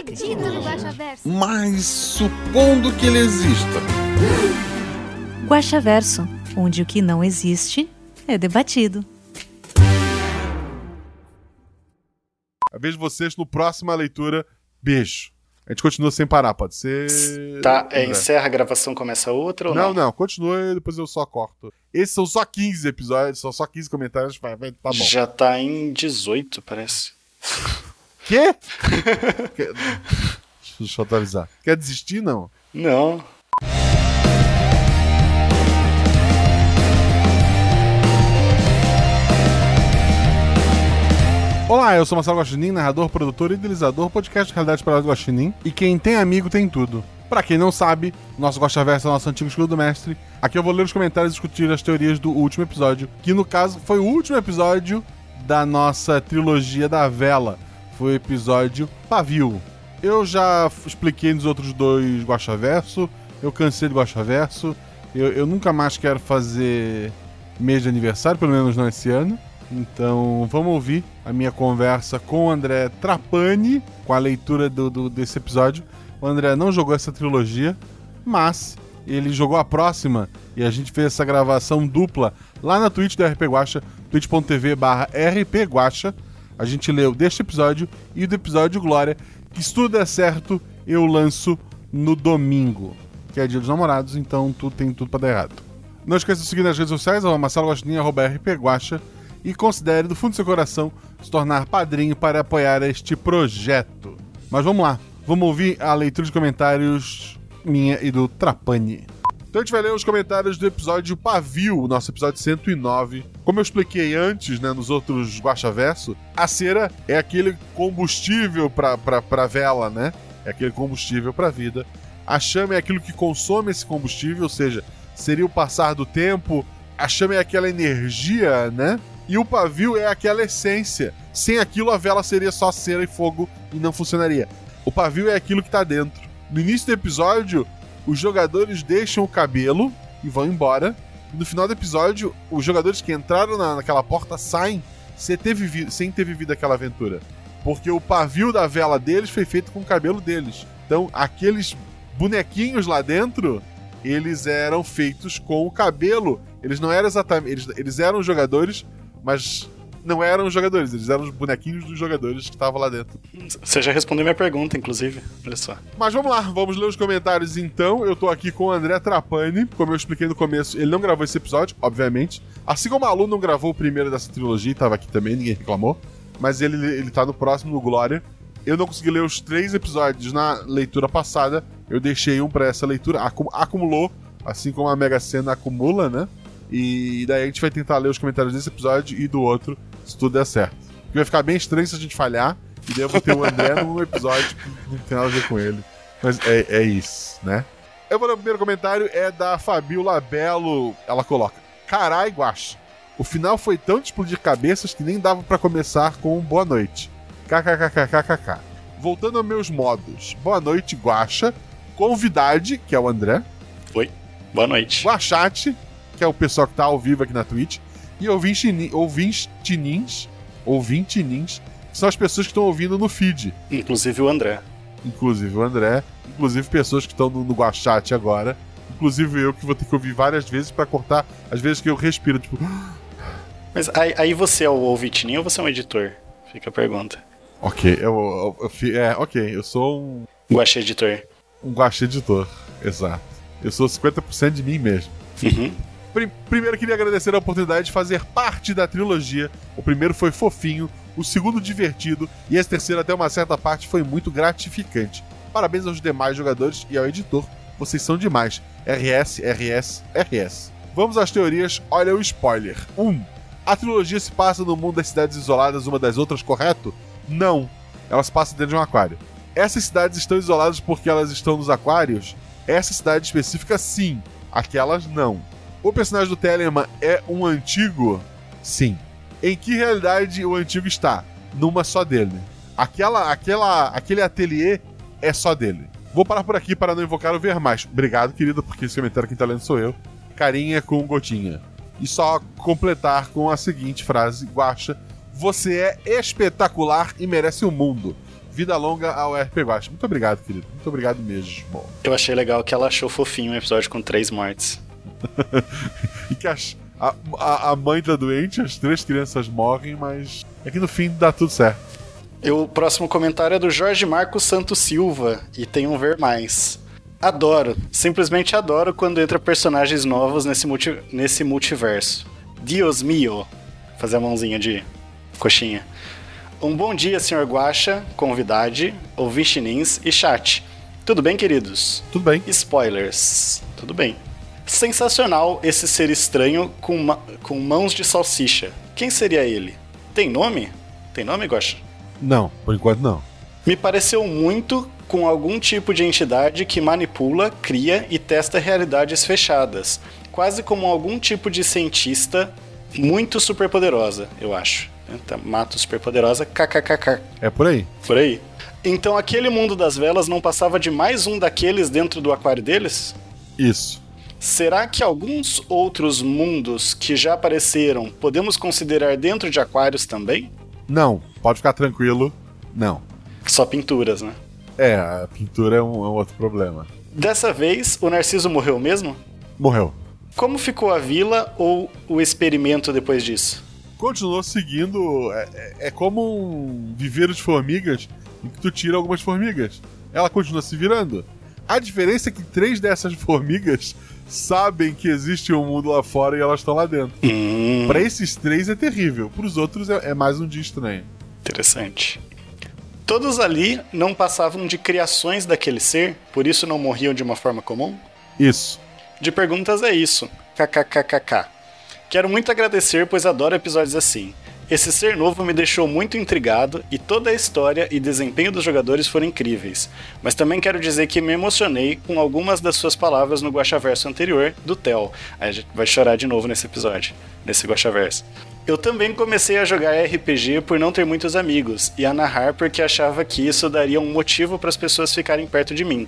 acredito no Guaxaverso. Mas supondo que ele exista. Guaxaverso, onde o que não existe é debatido. A vez de vocês no próxima leitura. Beijo. A gente continua sem parar, pode ser. Tá, é, encerra a gravação, começa outra ou Não, não? não, continua e depois eu só corto. Esses são só 15 episódios, são só 15 comentários, vai, vai, tá bom. Já tá em 18, parece. Quê? Quer- Deixa eu atualizar. Quer desistir, não? Não. Olá, eu sou Marcelo Guaxinim, narrador, produtor e idealizador, podcast Realidade para do Guaxinim. E quem tem amigo tem tudo. Pra quem não sabe, nosso Guaxaverso é o nosso antigo escudo do mestre. Aqui eu vou ler os comentários e discutir as teorias do último episódio, que no caso foi o último episódio da nossa trilogia da vela. Foi o episódio Pavio. Eu já expliquei nos outros dois Guaxaverso, eu cansei do Guaxaverso, eu, eu nunca mais quero fazer mês de aniversário, pelo menos não esse ano. Então vamos ouvir a minha conversa com o André Trapani, com a leitura do, do- desse episódio. O André não jogou essa trilogia, mas ele jogou a próxima e a gente fez essa gravação dupla lá na Twitch do RP Guacha, twitch.tv barra. A gente leu deste episódio e do episódio Glória, que se tudo der certo, eu lanço no domingo, que é dia dos namorados, então tudo tem tudo pra dar errado. Não esqueça de seguir nas redes sociais, arroba Marcelo Guaxinim, arroba RP Guacha, e considere do fundo do seu coração se tornar padrinho para apoiar este projeto. Mas vamos lá, vamos ouvir a leitura de comentários minha e do Trapani. Então a gente vai ler os comentários do episódio Pavio, nosso episódio 109. Como eu expliquei antes, né, nos outros Guaxaverso, a cera é aquele combustível pra, pra, pra vela, né? É aquele combustível pra vida. A chama é aquilo que consome esse combustível, ou seja, seria o passar do tempo. A chama é aquela energia, né? E o pavio é aquela essência. Sem aquilo, a vela seria só cera e fogo e não funcionaria. O pavio é aquilo que tá dentro. No início do episódio, os jogadores deixam o cabelo e vão embora. E no final do episódio, os jogadores que entraram na- naquela porta saem sem ter, vivido, sem ter vivido aquela aventura. Porque o pavio da vela deles foi feito com o cabelo deles. Então, aqueles bonequinhos lá dentro, eles eram feitos com o cabelo. Eles não eram exatamente. Eles, eles eram jogadores, mas não eram os jogadores. Eles eram os bonequinhos dos jogadores que estavam lá dentro. Você já respondeu minha pergunta, inclusive. Olha só. Mas vamos lá, vamos ler os comentários então. Eu tô aqui com o André Trapani. Como eu expliquei no começo, ele não gravou esse episódio, obviamente. Assim como a Lu não gravou o primeiro dessa trilogia, tava aqui também, ninguém reclamou. Mas ele, ele tá no próximo, no Glória. Eu não consegui ler os três episódios na leitura passada. Eu deixei um pra essa leitura. Acu- acumulou, assim como a Mega Sena acumula, né? E daí a gente vai tentar ler os comentários desse episódio e do outro, se tudo der certo. Porque vai ficar bem estranho se a gente falhar. E daí eu vou ter o André num episódio que não tem nada a ver com ele. Mas é, é isso, né? Eu vou ler o primeiro comentário, é da Fabiola Belo. Ela coloca: Carai, Guaxa. O final foi tão de explodir cabeças que nem dava pra começar com um boa noite. KKKKKK. Voltando aos meus modos. Boa noite, Guaxa. Convidade, que é o André. Oi. Boa noite. Guaxate, que é o pessoal que tá ao vivo aqui na Twitch. E ouvinte- ouvintinins, ouvintinins, que são as pessoas que estão ouvindo no feed. Inclusive o André. Inclusive o André, inclusive pessoas que estão no, no Guachate agora. Inclusive eu que vou ter que ouvir várias vezes pra cortar as vezes que eu respiro, tipo. Mas aí, aí você é o ouvintinho ou você é um editor? Fica a pergunta. Ok, eu, eu, eu é, ok, eu sou um, Guaxa editor. um guache editor, exato. Eu sou 50% de mim mesmo. Uhum. Pri- primeiro queria agradecer a oportunidade de fazer parte da trilogia. O primeiro foi fofinho, o segundo divertido e esse terceiro até uma certa parte foi muito gratificante. Parabéns aos demais jogadores e ao editor, vocês são demais. RS, RS, RS. Vamos às teorias, olha o spoiler. 1. Um, a trilogia se passa no mundo das cidades isoladas uma das outras, correto? Não. Ela se passa dentro de um aquário. Essas cidades estão isoladas porque elas estão nos aquários? Essa cidade específica, sim. Aquelas, não. O personagem do Telemann é um antigo? Sim. Em que realidade o antigo está? Numa só dele. Aquela, aquela, aquele ateliê é só dele. Vou parar por aqui para não invocar o ver mais. Obrigado, querido, porque esse comentário quem tá lendo sou eu. Carinha com gotinha. E só completar com a seguinte frase, Guacha. Você é espetacular e merece o mundo. Vida longa ao RP Guacha. Muito obrigado, querido. Muito obrigado mesmo. Eu achei legal que ela achou fofinho um episódio com três mortes. e que as, a, a, a mãe tá doente, as três crianças morrem, mas é que no fim dá tudo certo. E o próximo comentário é do Jorge Marcos Santos Silva e tem um ver mais. Adoro, simplesmente adoro quando entra personagens novos nesse, multi, nesse multiverso. Dios mio. Fazer a mãozinha de coxinha. Um bom dia, senhor Guacha, convidade, ouvintinins e chat. Tudo bem, queridos? Tudo bem. Spoilers. Tudo bem. Sensacional esse ser estranho com, ma com mãos de salsicha. Quem seria ele? Tem nome? Tem nome, Guacha? Não, por enquanto não. Me pareceu muito com algum tipo de entidade que manipula, cria e testa realidades fechadas. Quase como algum tipo de cientista muito superpoderosa, eu acho. Mato superpoderosa, kkkk. É por aí. Por aí. Então aquele mundo das velas não passava de mais um daqueles dentro do aquário deles? Isso. Será que alguns outros mundos que já apareceram podemos considerar dentro de aquários também? Não, pode ficar tranquilo. Não. Só pinturas, né? É, a pintura é um, é um outro problema. Dessa vez, o Narciso morreu mesmo? Morreu. Como ficou a vila ou o experimento depois disso? Continuou seguindo. É, é, é como um viveiro de formigas em que tu tira algumas formigas. Ela continua se virando. A diferença é que três dessas formigas sabem que existe um mundo lá fora e elas estão lá dentro. Hum, Pra esses três é terrível. Pros outros é, é mais um dia estranho. interessante. Todos ali não passavam de criações daquele ser, por isso não morriam de uma forma comum? Isso. De perguntas é isso. KKKKK. Quero muito agradecer, pois adoro episódios assim. Esse ser novo me deixou muito intrigado e toda a história e desempenho dos jogadores foram incríveis. Mas também quero dizer que me emocionei com algumas das suas palavras no Guaxaverso anterior, do Theo. Aí a gente vai chorar de novo nesse episódio, nesse Guaxaverso. Eu também comecei a jogar RPG por não ter muitos amigos e a narrar porque achava que isso daria um motivo para as pessoas ficarem perto de mim.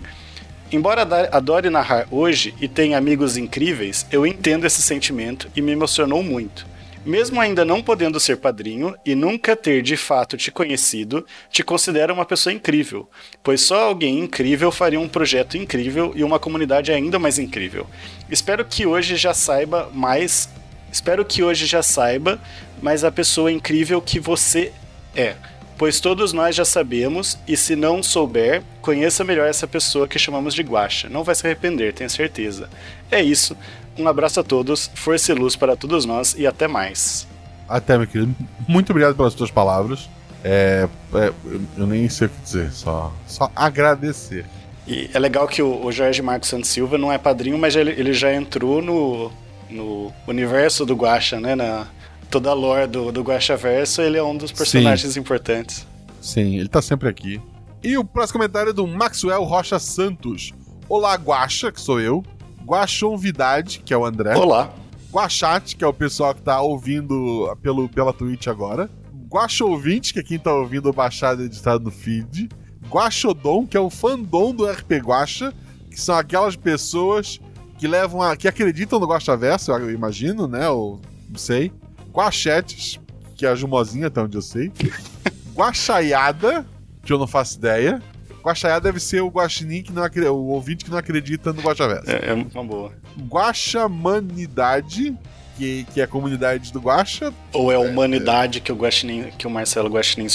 Embora adore narrar hoje e tenha amigos incríveis, eu entendo esse sentimento e me emocionou muito. Mesmo ainda não podendo ser padrinho e nunca ter de fato te conhecido, te considero uma pessoa incrível, pois só alguém incrível faria um projeto incrível e uma comunidade ainda mais incrível. Espero que hoje já saiba mais. Espero que hoje já saiba mais a pessoa incrível que você é. Pois todos nós já sabemos, e se não souber, conheça melhor essa pessoa que chamamos de Guaxa. Não vai se arrepender, tenho certeza. É isso. Um abraço a todos, força e luz para todos nós e até mais. Até, meu querido. Muito obrigado pelas tuas palavras. É, é, eu, nem sei o que dizer, só, só agradecer. E é legal que o, o Jorge Marcos Santos Silva não é padrinho, mas ele, ele já entrou no, no universo do Guaxa, né? Na, toda a lore do, do Guaxa Verso, ele é um dos personagens importantes. Sim, ele tá sempre aqui. E o próximo comentário é do Maxwell Rocha Santos. Olá, Guaxa, que sou eu. Guaxonvidade, que é o André. Olá. Guaxate, que é o pessoal que tá ouvindo pelo, pela Twitch agora. Guaxouvinte, que é quem tá ouvindo baixado e editado no feed. Guaxodon, que é o fandom do RP Guaxa, que são aquelas pessoas que levam a, que acreditam no Guaxaverso, eu imagino, né? Ou não sei. Guachetes, que é a Jumozinha, até onde eu sei. Guaxaiada, que eu não faço ideia. Guaxaiada deve ser o guaxinim que não acre- o ouvinte que não acredita no Guaxaverso. É, é uma boa. Guaxamanidade, que, que é a comunidade do Guaxa. Ou é a humanidade que o Guaxinim, que o Marcelo Guaxinim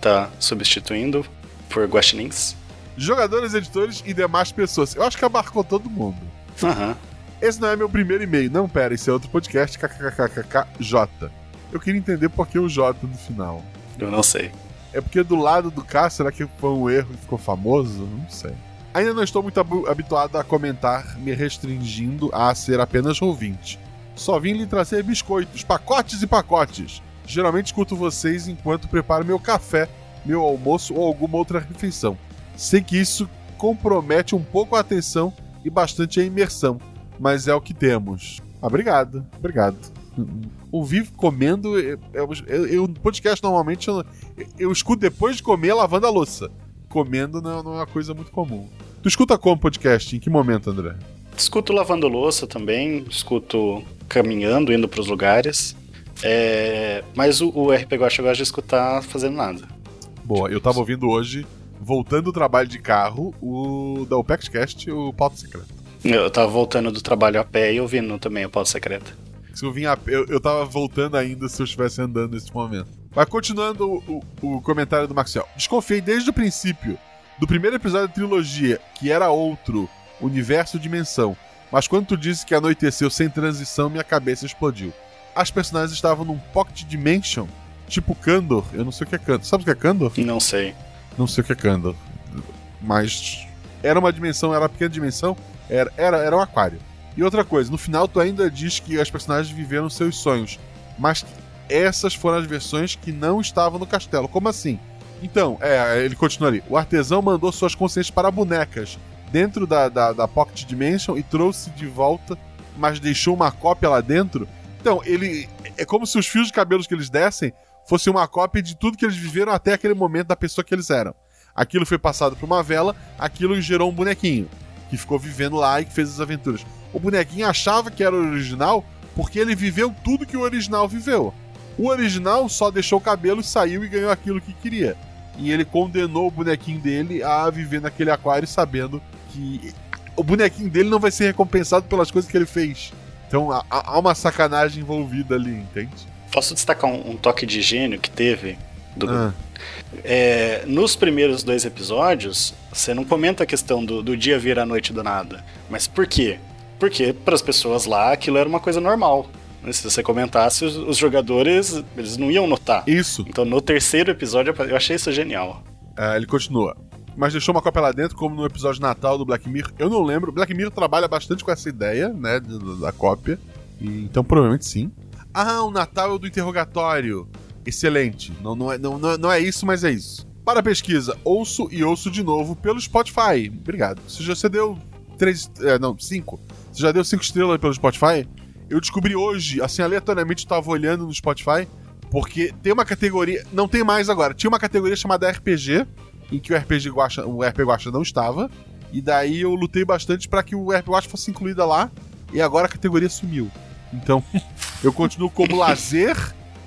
tá substituindo por Guaxinins? Jogadores, editores e demais pessoas. Eu acho que abarcou todo mundo. Aham. Esse não é meu primeiro e-mail. Não, pera, esse é outro podcast, kkkkkj. Eu queria entender por que o J no final. Eu não sei. É porque do lado do K, será que foi um erro e ficou famoso? Não sei. Ainda não estou muito habituado a comentar, me restringindo a ser apenas ouvinte. Só vim lhe trazer biscoitos, pacotes e pacotes. Geralmente escuto vocês enquanto preparo meu café, meu almoço ou alguma outra refeição. Sei que isso compromete um pouco a atenção e bastante a imersão, mas é o que temos. Obrigado, obrigado. Ouvir comendo. Eu, eu, eu- podcast normalmente eu, eu escuto depois de comer lavando a louça. Comendo não, não é uma coisa muito comum. Tu escuta como podcast? Em que momento, André? Escuto lavando louça também, escuto caminhando, indo pros lugares. É, mas o, o RP Guacha gosta de escutar fazendo nada. Boa, eu tava ouvindo hoje, voltando do trabalho de carro, o da OpexCast, o Pauta Secreta. Eu tava voltando do trabalho a pé e ouvindo também o Pauta Secreta. Se eu vinha a pé, eu, eu tava voltando ainda se eu estivesse andando nesse momento. Mas continuando o, o- o comentário do Maxwell. Desconfiei desde o princípio do primeiro episódio da trilogia, que era outro, universo dimensão. Mas quando tu disse que anoiteceu sem transição, minha cabeça explodiu. As personagens estavam num pocket dimension, tipo Kandor. Eu não sei o que é Kandor. Sabe o que é Kandor? Não sei. Não sei o que é Kandor. Mas era uma dimensão, era uma pequena dimensão, era, era, era um aquário. E outra coisa, no final tu ainda diz que as personagens viveram seus sonhos, mas essas foram as versões que não estavam no castelo. Como assim? Então, é, ele continua ali. O artesão mandou suas consciências para bonecas dentro da, da, da Pocket Dimension e trouxe de volta, mas deixou uma cópia lá dentro. Então, ele. É como se os fios de cabelos que eles dessem fossem uma cópia de tudo que eles viveram até aquele momento da pessoa que eles eram. Aquilo foi passado por uma vela, aquilo gerou um bonequinho que ficou vivendo lá e que fez as aventuras. O bonequinho achava que era o original porque ele viveu tudo que o original viveu. O original só deixou o cabelo, saiu e ganhou aquilo que queria. E ele condenou o bonequinho dele a viver naquele aquário sabendo que o bonequinho dele não vai ser recompensado pelas coisas que ele fez. Então há, uma sacanagem envolvida ali, entende? Posso destacar um, um toque de gênio que teve? Do, Ah, É, nos primeiros dois episódios, você não comenta a questão do, do dia vir à noite do nada. Mas por quê? Porque para as pessoas lá aquilo era uma coisa normal. né? Se você comentasse, os, os jogadores eles não iam notar. isso. Então no terceiro episódio eu achei isso genial. É, ele continua. Mas deixou uma cópia lá dentro, como no episódio de Natal do Black Mirror. Eu não lembro. Black Mirror trabalha bastante com essa ideia, né? Da cópia. E, então provavelmente sim. Ah, o Natal é o do interrogatório. Excelente. Não, não, é, não, não, é- não é isso, mas é isso. Para a pesquisa, ouço e ouço de novo pelo Spotify. Obrigado. Você já você deu três. É, não, cinco. Você já deu cinco estrelas pelo Spotify? Eu descobri hoje, assim, aleatoriamente, eu tava olhando no Spotify, porque tem uma categoria. Não tem mais agora. Tinha uma categoria chamada RPG, em que o RPG Guacha, o RPG Guacha não estava. E daí eu lutei bastante para que o RPG Guacha fosse incluída lá. E agora a categoria sumiu. Então, eu continuo como lazer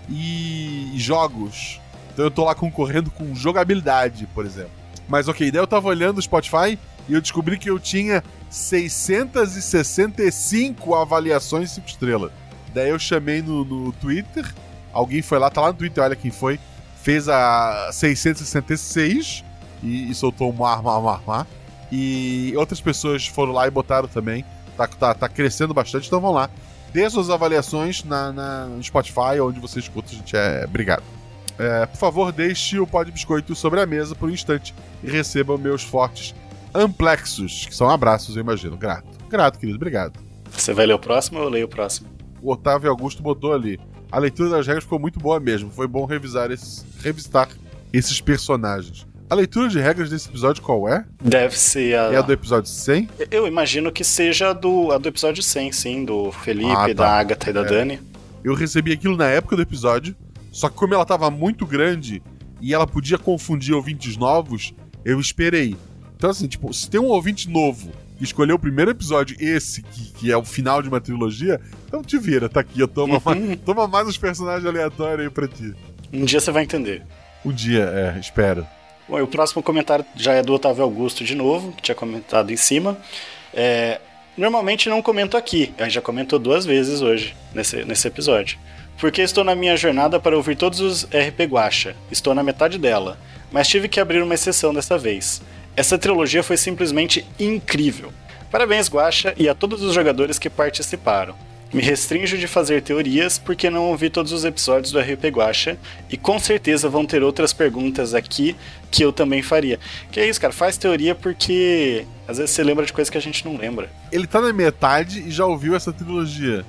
e jogos. Então eu tô lá concorrendo com jogabilidade, por exemplo. Mas ok, daí eu tava olhando o Spotify e eu descobri que eu tinha 665 avaliações 5 estrelas. Daí eu chamei no, no Twitter, alguém foi lá, tá lá no Twitter, olha quem foi, fez a 666 e, e soltou um ar, mar, mar, mar. E outras pessoas foram lá e botaram também. Tá, tá, tá crescendo bastante, então vão lá. Dê suas avaliações na, na, no Spotify, onde você escuta, gente. É, obrigado. É, por favor, deixe o pó de biscoito sobre a mesa por um instante e receba meus fortes amplexos, que são abraços, eu imagino. Grato. Grato, querido, obrigado. Você vai ler o próximo ou eu leio o próximo? O Otávio Augusto botou ali. A leitura das regras ficou muito boa mesmo. Foi bom revisar esses, revisitar esses personagens. A leitura de regras desse episódio qual é? Deve ser a. É a do episódio 100? Eu imagino que seja a do, a do episódio 100, sim, do Felipe, Ah, tá. da Agatha e da É. Dani. Eu recebi aquilo na época do episódio, só que como ela tava muito grande e ela podia confundir ouvintes novos, eu esperei. Então, assim, tipo, se tem um ouvinte novo que escolheu o primeiro episódio, esse, que, que é o final de uma trilogia, então te vira, tá aqui, eu toma, mais, toma mais uns personagens aleatórios aí pra ti. Um dia você vai entender. Um dia, é, espero. Bom, e o próximo comentário já é do Otávio Augusto de novo, que tinha comentado em cima. É, normalmente não comento aqui, a gente já comentou duas vezes hoje, nesse, nesse episódio. Porque estou na minha jornada para ouvir todos os RP Guacha. Estou na metade dela, mas tive que abrir uma exceção dessa vez. Essa trilogia foi simplesmente incrível. Parabéns, Guacha, e a todos os jogadores que participaram. Me restringo de fazer teorias porque não ouvi todos os episódios do RP Guacha e com certeza vão ter outras perguntas aqui que eu também faria. Que é isso, cara, faz teoria porque às vezes você lembra de coisas que a gente não lembra. Ele tá na metade e já ouviu essa trilogia.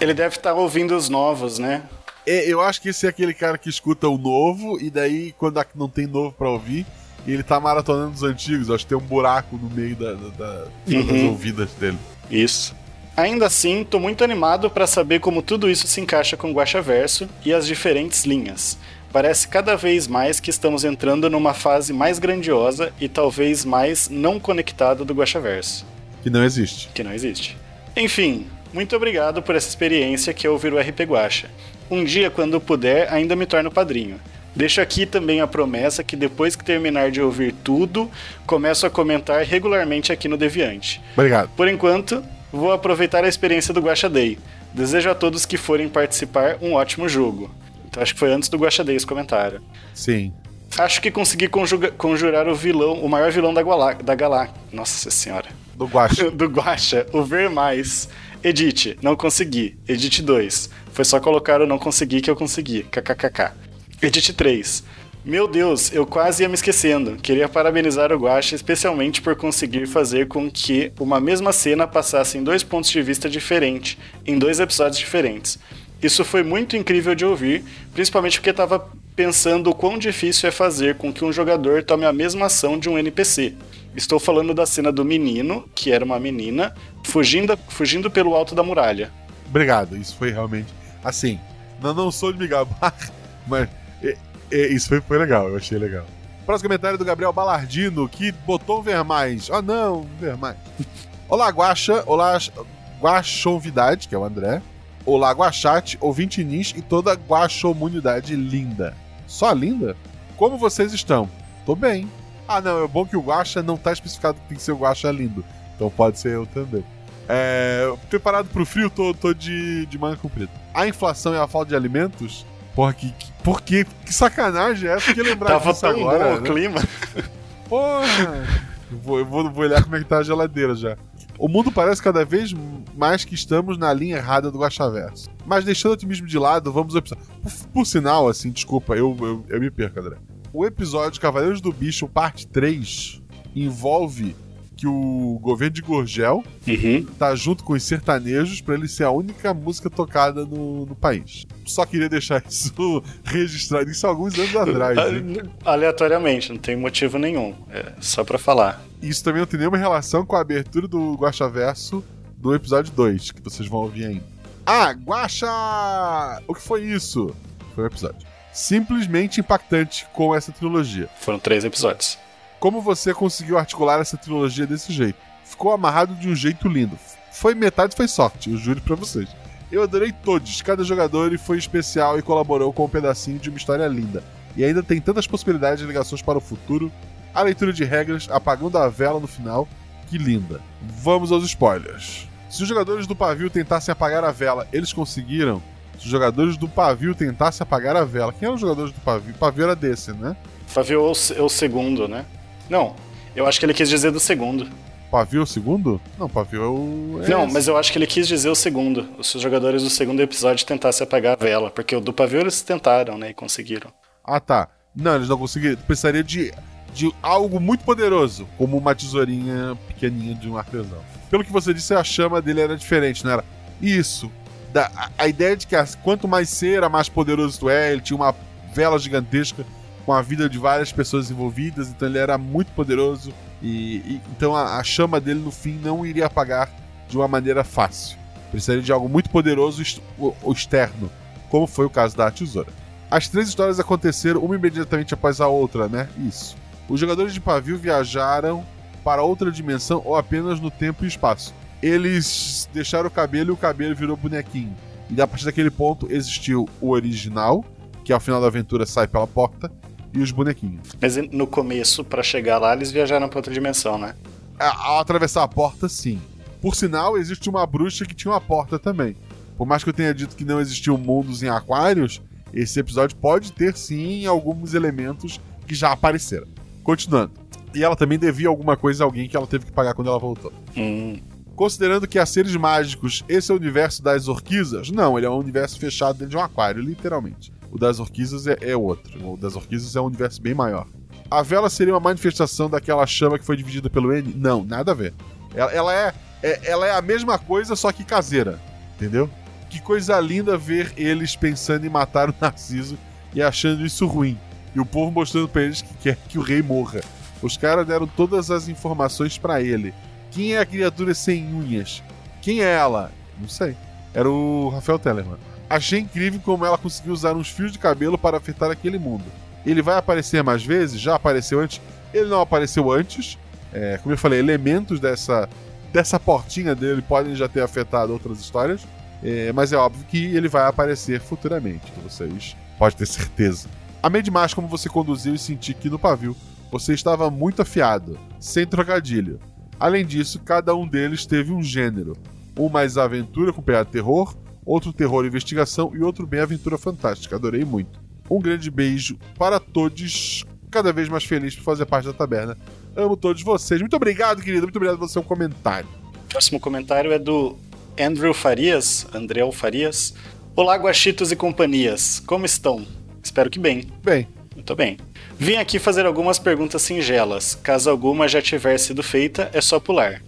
Ele deve estar ouvindo os novos, né? É, eu acho que esse é aquele cara que escuta o novo e daí, quando não tem novo pra ouvir, e ele tá maratonando os antigos. Acho que tem um buraco no meio da, da- da- das Uhum. ouvidas dele. Isso. Ainda assim, tô muito animado para saber como tudo isso se encaixa com o Guaxaverso e as diferentes linhas. Parece cada vez mais que estamos entrando numa fase mais grandiosa e talvez mais não conectada do Guaxaverso, Que não existe. que não existe. Enfim, muito obrigado por essa experiência que é ouvir o RP Guaxa. Um dia, quando puder, ainda me torno padrinho. Deixo aqui também a promessa que depois que terminar de ouvir tudo, começo a comentar regularmente aqui no Deviante. Obrigado. Por enquanto, vou aproveitar a experiência do Guaxa Day. Desejo a todos que forem participar um ótimo jogo. Então acho que foi antes do Guaxa Day esse comentário. Sim. Acho que consegui conjuga- conjurar o vilão, o maior vilão da, Guala, da Galá. Nossa senhora. Do Guacha. do Guaxa, o Ver Mais. Edit, não consegui. Edit 2. Foi só colocar o não consegui que eu consegui. KKKK. Edit 3. Meu Deus, eu quase ia me esquecendo. Queria parabenizar o Guaxa especialmente por conseguir fazer com que uma mesma cena passasse em dois pontos de vista diferentes, em dois episódios diferentes. Isso foi muito incrível de ouvir, principalmente porque estava pensando o quão difícil é fazer com que um jogador tome a mesma ação de um NPC. Estou falando da cena do menino, que era uma menina, fugindo, fugindo pelo alto da muralha. Obrigado. Isso foi realmente. Assim, não, não sou de me gabar, mas é, é, isso foi, foi legal. Eu achei legal. Próximo comentário do Gabriel Balardino, que botou um ver mais. Ah, não, ver mais. Olá, Guaxa. Olá, Guaxovidade, que é o André. Olá, Guaxate, ouvinte Nis e toda Guaxomunidade linda. Só linda? Como vocês estão? Tô bem. Ah, não, é bom que o Guaxa não tá especificado que tem que ser o Guaxa lindo. Então pode ser eu também. É, preparado pro frio, tô, tô de, de manga comprida. A inflação e a falta de alimentos? Porra, que, que, por que, que sacanagem é essa que lembrar Tava disso tão agora? bom o né? clima. Porra! Eu vou, eu vou, vou olhar como é que tá a geladeira já. O mundo parece cada vez mais que estamos na linha errada do Guaxaverso. Mas deixando o otimismo de lado, vamos ao episódio. Por, por sinal, assim, desculpa, eu, eu, eu me perco, André. O episódio Cavaleiros do Bicho, parte 3, envolve que o governo de Gorgel Uhum. tá junto com os sertanejos pra ele ser a única música tocada no, no país. Só queria deixar isso registrado, isso há alguns anos atrás. hein? Aleatoriamente, não tem motivo nenhum. É só pra falar. Isso também não tem nenhuma relação com a abertura do Guaxaverso do episódio 2, que vocês vão ouvir ainda. Ah, Guaxa! O que foi isso? Foi um episódio. Simplesmente impactante com essa trilogia. Foram três episódios. Como você conseguiu articular essa trilogia desse jeito? Ficou amarrado de um jeito lindo. Foi metade, foi sorte, eu juro pra vocês. Eu adorei todos, cada jogador foi especial e colaborou com um pedacinho de uma história linda. E ainda tem tantas possibilidades de ligações para o futuro. A leitura de regras, apagando a vela no final, que linda. Vamos aos spoilers. Se os jogadores do pavio tentassem apagar a vela, eles conseguiram? Se os jogadores do pavio tentassem apagar a vela, quem eram os jogadores do pavio? O pavio era desse, né? Fabio é o, é o segundo, né? Não, eu acho que ele quis dizer do segundo. Pavio é o segundo? Não, pavio é o. é não, esse. mas eu acho que ele quis dizer o segundo. Se os jogadores do segundo episódio tentassem apagar a vela. Porque o do pavio eles tentaram, né? E conseguiram. Ah, tá. Não, eles não conseguiriam. Precisaria de, de algo muito poderoso, como uma tesourinha pequenininha de um artesão. Pelo que você disse, a chama dele era diferente, não era? Isso. Da, a, a ideia de que quanto mais cera, mais poderoso tu é. Ele tinha uma vela gigantesca com a vida de várias pessoas envolvidas, então ele era muito poderoso. E, e- então a, a chama dele no fim não iria apagar de uma maneira fácil. Precisaria de algo muito poderoso externo, como foi o caso da tesoura. As três histórias aconteceram uma imediatamente após a outra, né? Isso. Os jogadores de pavio viajaram para outra dimensão ou apenas no tempo e espaço. Eles deixaram o cabelo e o cabelo virou bonequinho. E a partir daquele ponto existiu o original, que ao final da aventura sai pela porta, e os bonequinhos. Mas no começo, pra chegar lá, eles viajaram pra outra dimensão, né? A- Ao atravessar a porta, sim. Por sinal, existe uma bruxa que tinha uma porta também. Por mais que eu tenha dito que não existiam mundos em aquários, esse episódio pode ter sim alguns elementos que já apareceram. Continuando. E ela também devia alguma coisa a alguém que ela teve que pagar quando ela voltou. Hum, Considerando que há seres mágicos, esse é o universo das orquisas? Não, ele é um universo fechado dentro de um aquário, literalmente. O das orquisas é, é outro. O das orquisas é um universo bem maior. A vela seria uma manifestação daquela chama que foi dividida pelo N? Não, nada a ver. Ela, ela é, é- ela é a mesma coisa, só que caseira. Entendeu? Que coisa linda ver eles pensando em matar o Narciso e achando isso ruim. E o povo mostrando pra eles que quer que o rei morra. Os caras deram todas as informações pra ele. Quem é a criatura sem unhas? Quem é ela? Não sei. Era o Rafael Tellerman. Achei incrível como ela conseguiu usar uns fios de cabelo para afetar aquele mundo. Ele vai aparecer mais vezes? Já apareceu antes? Ele não apareceu antes. É, como eu falei, elementos dessa, dessa portinha dele podem já ter afetado outras histórias. É, mas é óbvio que ele vai aparecer futuramente. Vocês podem ter certeza. Amei demais como você conduziu e senti que no pavio você estava muito afiado, sem trocadilho. Além disso, cada um deles teve um gênero. Um mais aventura com pegada terror, outro terror e investigação e outro bem aventura fantástica. Adorei muito. Um grande beijo para todos, cada vez mais feliz por fazer parte da taberna. Amo todos vocês. Muito obrigado, querido. Muito obrigado por seu comentário. Próximo comentário é do Andrew Farias, Andréu Farias. Olá, Guaxitos e companhias. Como estão? Espero que bem. Bem, Muito bem. Vim aqui fazer algumas perguntas singelas. Caso alguma já tiver sido feita, é só pular.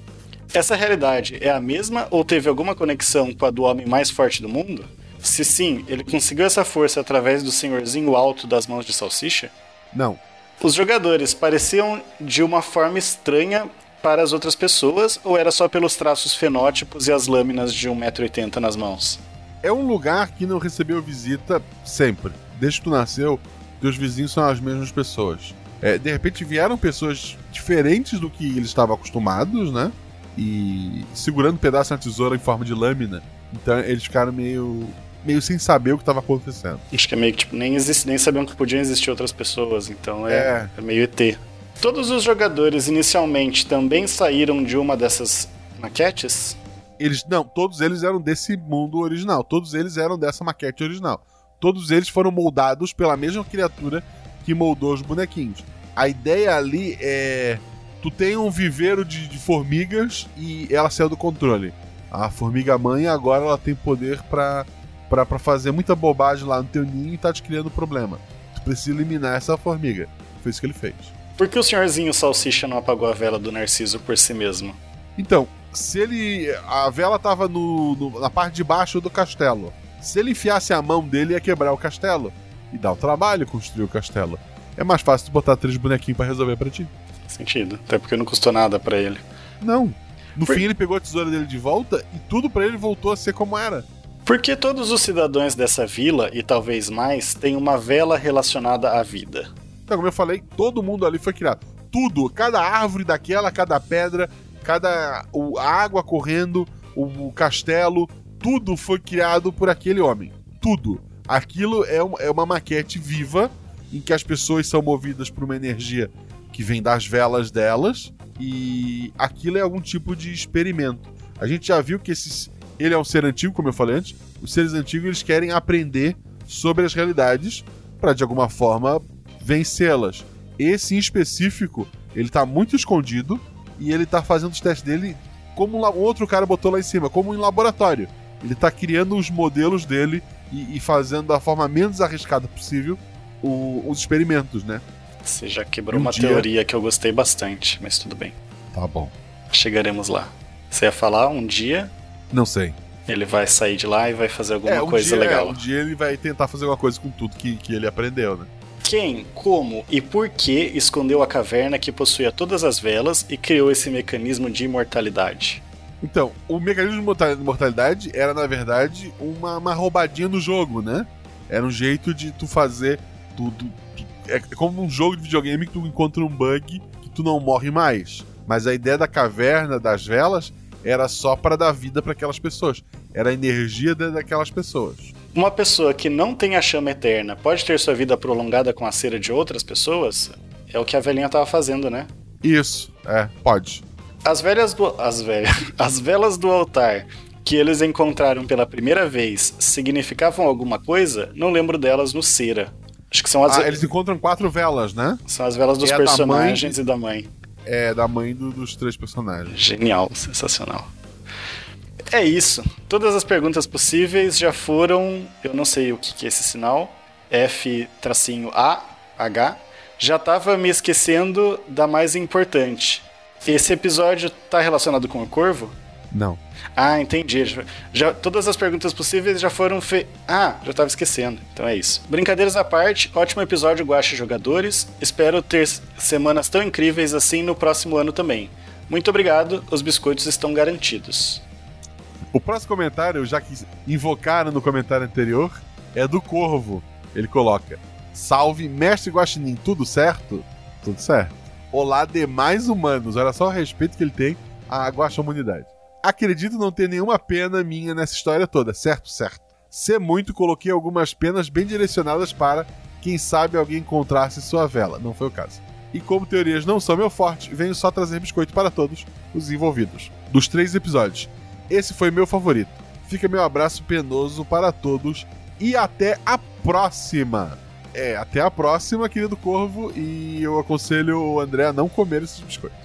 Essa realidade é a mesma ou teve alguma conexão com a do homem mais forte do mundo? Se sim, ele conseguiu essa força através do senhorzinho alto das mãos de salsicha? não. Os jogadores pareciam de uma forma estranha para as outras pessoas ou era só pelos traços fenótipos e as lâminas de 1,80m nas mãos? É um lugar que não recebeu visita sempre. Desde que tu nasceu, teus vizinhos são as mesmas pessoas. É, de repente vieram pessoas diferentes do que eles estavam acostumados, né? E segurando um pedaço na tesoura em forma de lâmina. Então eles ficaram meio. meio sem saber o que estava acontecendo. Acho que é meio que tipo, nem, existe, nem sabiam que podiam existir outras pessoas, então é, É. é meio ET. Todos os jogadores inicialmente também saíram de uma dessas maquetes? Eles. Não, todos eles eram desse mundo original. Todos eles eram dessa maquete original. Todos eles foram moldados pela mesma criatura que moldou os bonequinhos. A ideia ali é. Tu tem um viveiro de, de formigas e ela saiu do controle. A formiga mãe agora ela tem poder pra, pra, pra fazer muita bobagem lá no teu ninho e tá te criando problema. Tu precisa eliminar essa formiga. Foi isso que ele fez. Por que o senhorzinho Salsicha não apagou a vela do Narciso por si mesmo? Então, se ele. A vela tava no, no- na parte de baixo do castelo. Se ele enfiasse a mão dele, ia quebrar o castelo. E dá o trabalho construir o castelo. É mais fácil tu botar três bonequinhos pra resolver pra ti. Sentido. Até porque não custou nada pra ele. Não. No Por- fim, ele pegou a tesoura dele de volta e tudo pra ele voltou a ser como era. Por que todos os cidadãos dessa vila, e talvez mais, têm uma vela relacionada à vida? Então, como eu falei, todo mundo ali foi criado. Tudo, cada árvore daquela, cada pedra, cada o, a água correndo, o, o castelo, tudo foi criado por aquele homem. Tudo. Aquilo é uma, é uma maquete viva em que as pessoas são movidas por uma energia que vem das velas delas e aquilo é algum tipo de experimento. A gente já viu que esses, ele é um ser antigo, como eu falei antes. Os seres antigos eles querem aprender sobre as realidades para de alguma forma vencê-las. Esse em específico, ele tá muito escondido e ele tá fazendo os testes dele como um outro cara botou lá em cima, como em laboratório. Ele tá criando os modelos dele e, e fazendo da forma menos arriscada possível o- os experimentos, né? Você já quebrou Um uma dia- teoria que eu gostei bastante, mas tudo bem. Tá bom. Chegaremos lá. Você ia falar um dia Não sei. ele vai sair de lá e vai fazer alguma um coisa dia, legal. Um dia ele vai tentar fazer alguma coisa com tudo que, que ele aprendeu, né? Quem, como e por que escondeu a caverna que possuía todas as velas e criou esse mecanismo de imortalidade? Então, o mecanismo de morta- mortalidade era, na verdade, uma, uma roubadinha do jogo, né? Era um jeito de tu fazer. Tu- tu- é como um jogo de videogame que tu encontra um bug que tu não morre mais. Mas a ideia da caverna, das velas, era só para dar vida para aquelas pessoas. Era a energia da- daquelas pessoas. Uma pessoa que não tem a chama eterna pode ter sua vida prolongada com a cera de outras pessoas? É o que a velhinha tava fazendo, né? Isso, é, pode. As velhas do. As velhas. As velas do altar que eles encontraram pela primeira vez significavam alguma coisa? Não lembro delas no cera. Acho que são as, Ah, eles encontram quatro velas, né? são as velas dos É a da personagens e da mãe. É, da mãe do- dos três personagens. Genial, sensacional. É isso. Todas as perguntas possíveis já foram. Eu não sei o que que é esse sinal. F-A-H. Já tava me esquecendo da mais importante. Esse episódio tá relacionado com o Corvo? Não. Ah, entendi. Já, todas as perguntas possíveis já foram feitas. Ah, já tava esquecendo. Então é isso. Brincadeiras à parte, ótimo episódio Guacha Jogadores. Espero ter semanas tão incríveis assim no próximo ano também. Muito obrigado, os biscoitos estão garantidos. O próximo comentário, já que invocaram no comentário anterior, é do Corvo. Ele coloca: Salve, mestre Guaxinim, tudo certo? Tudo certo. Olá, demais humanos. Olha só o respeito que ele tem à Guaxamunidade. Acredito não ter nenhuma pena minha nessa história toda, certo? Certo. Ser muito, coloquei algumas penas bem direcionadas para, quem sabe, alguém encontrasse sua vela. Não foi o caso. E como teorias não são meu forte, venho só trazer biscoito para todos os envolvidos. Dos três episódios, esse foi meu favorito. Fica meu abraço penoso para todos e até a próxima. É, até a próxima, querido Corvo, e eu aconselho o André a não comer esses biscoitos.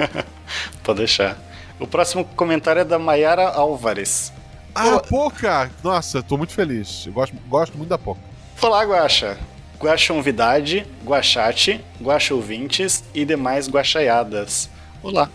Pode deixar. O próximo comentário é da Mayara Álvares. Ah, Poca! Nossa, tô muito feliz. Eu gosto, gosto muito da Poca. Olá, Guaxa. Guaxonvidade, Guaxate, Guaxa ouvintes e demais guaxaiadas. Olá.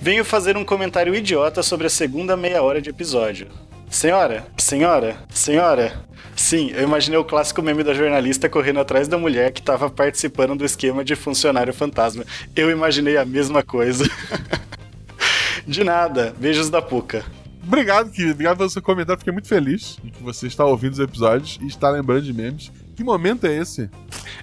Venho fazer um comentário idiota sobre a segunda meia hora de episódio. Senhora, senhora, senhora. Sim, eu imaginei o clássico meme da jornalista correndo atrás da mulher que estava participando do esquema de funcionário fantasma. Eu imaginei a mesma coisa. de nada. Beijos da Puca. Obrigado, querido. Obrigado pelo seu comentário. Fiquei muito feliz em que você está ouvindo os episódios e está lembrando de memes. Que momento é esse?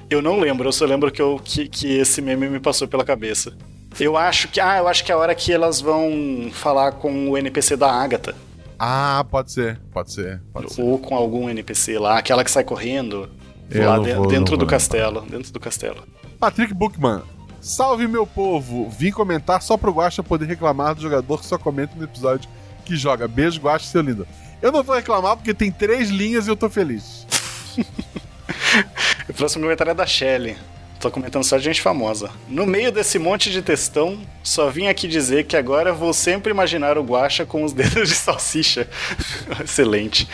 Eu não lembro, eu só lembro que, eu, que, que esse meme me passou pela cabeça. Eu acho que. Ah, eu acho que é a hora que elas vão falar com o NPC da Agatha. Ah, pode ser. Pode ser. Pode ser. Ou com algum NPC lá, aquela que sai correndo. Eu lá de- vou- dentro do castelo. Dentro do castelo. Patrick Bookman. Salve, meu povo! Vim comentar só pro Guaxa poder reclamar do jogador que só comenta no episódio que joga. Beijo, Guaxa, seu lindo. Eu não vou reclamar porque tem três linhas e eu tô feliz. O próximo comentário é da Shelly. Tô comentando só de gente famosa. No meio desse monte de textão, só vim aqui dizer que agora vou sempre imaginar o Guaxa com os dedos de salsicha. Excelente.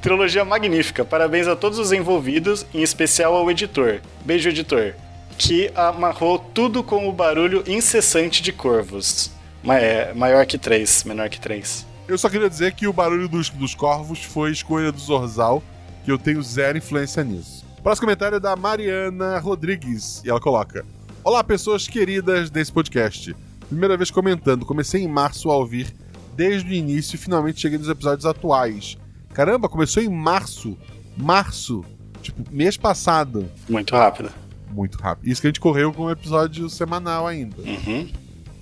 Trilogia magnífica. Parabéns a todos os envolvidos, em especial ao editor. Beijo, editor. Que amarrou tudo com o barulho incessante de corvos. É, maior que três, menor que três. Eu só queria dizer que o barulho dos, dos corvos foi escolha do Zorzal, que eu tenho zero influência nisso. Próximo comentário é da Mariana Rodrigues, e ela coloca: Olá, pessoas queridas desse podcast. Primeira vez comentando, comecei em março a ouvir desde o início e finalmente cheguei nos episódios atuais. Caramba, começou em março. Março. Tipo, mês passado. Muito rápido. Muito rápido. Isso que a gente correu com um episódio semanal ainda. Uhum.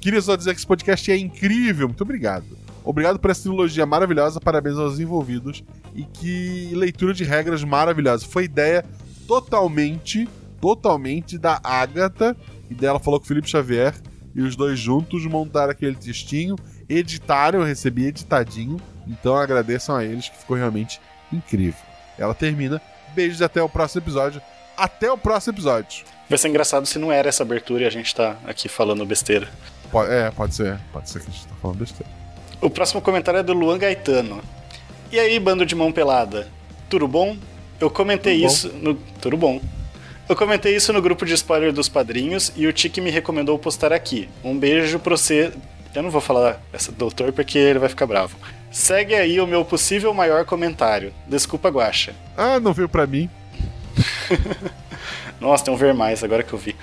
Queria só dizer que esse podcast é incrível. Muito obrigado. Obrigado por essa trilogia maravilhosa. Parabéns aos envolvidos. E que leitura de regras maravilhosa. Foi ideia totalmente, totalmente da Agatha. E dela falou com o Felipe Xavier. E os dois juntos montaram aquele textinho. Editaram, eu recebi editadinho. Então agradeçam a eles que ficou realmente incrível. Ela termina. Beijos e até o próximo episódio. Até o próximo episódio. Vai ser engraçado se não era essa abertura e a gente tá aqui falando besteira. É, pode ser. Pode ser que a gente tá falando besteira. O próximo comentário é do Luan Gaetano. E aí, bando de mão pelada? Tudo bom? Eu comentei Tudo bom. isso no. Tudo bom. Eu comentei isso no grupo de spoiler dos padrinhos e o Tiki me recomendou postar aqui. Um beijo pra você. Eu não vou falar essa doutor porque ele vai ficar bravo. Segue aí o meu possível maior comentário. Desculpa, Guacha. Ah, não veio pra mim. Nossa, tem um ver mais agora que eu vi.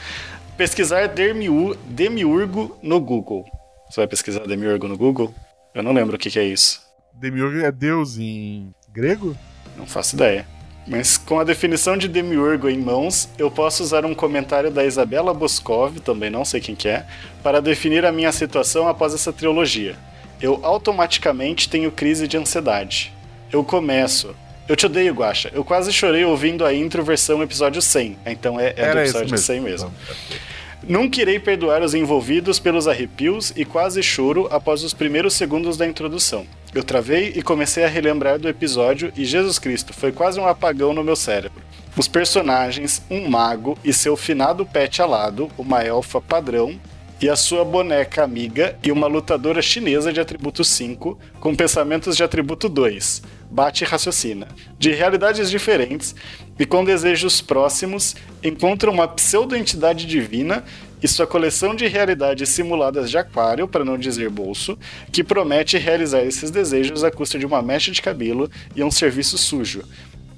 Pesquisar Demiu- Demiurgo no Google. Você vai pesquisar Demiurgo no Google? Eu não lembro o que, que é isso. Demiurgo é deus em grego? Não faço ideia. Mas com a definição de Demiurgo em mãos, eu posso usar um comentário da Isabela Boscov, também não sei quem que é, para definir a minha situação após essa trilogia. Eu automaticamente tenho crise de ansiedade. Eu começo. Eu te odeio, Guacha. Eu quase chorei ouvindo a intro versão episódio 100. Então é, é do episódio mesmo. 100 mesmo. Então, Nunca irei perdoar os envolvidos pelos arrepios e quase choro após os primeiros segundos da introdução. Eu travei e comecei a relembrar do episódio e Jesus Cristo foi quase um apagão no meu cérebro. Os personagens, um mago e seu finado pet alado, uma elfa padrão, e a sua boneca amiga e uma lutadora chinesa de atributo 5 com pensamentos de atributo 2. Bate e raciocina. De realidades diferentes e com desejos próximos, encontra uma pseudo-entidade divina e sua coleção de realidades simuladas de aquário, para não dizer bolso, que promete realizar esses desejos à custa de uma mecha de cabelo e um serviço sujo.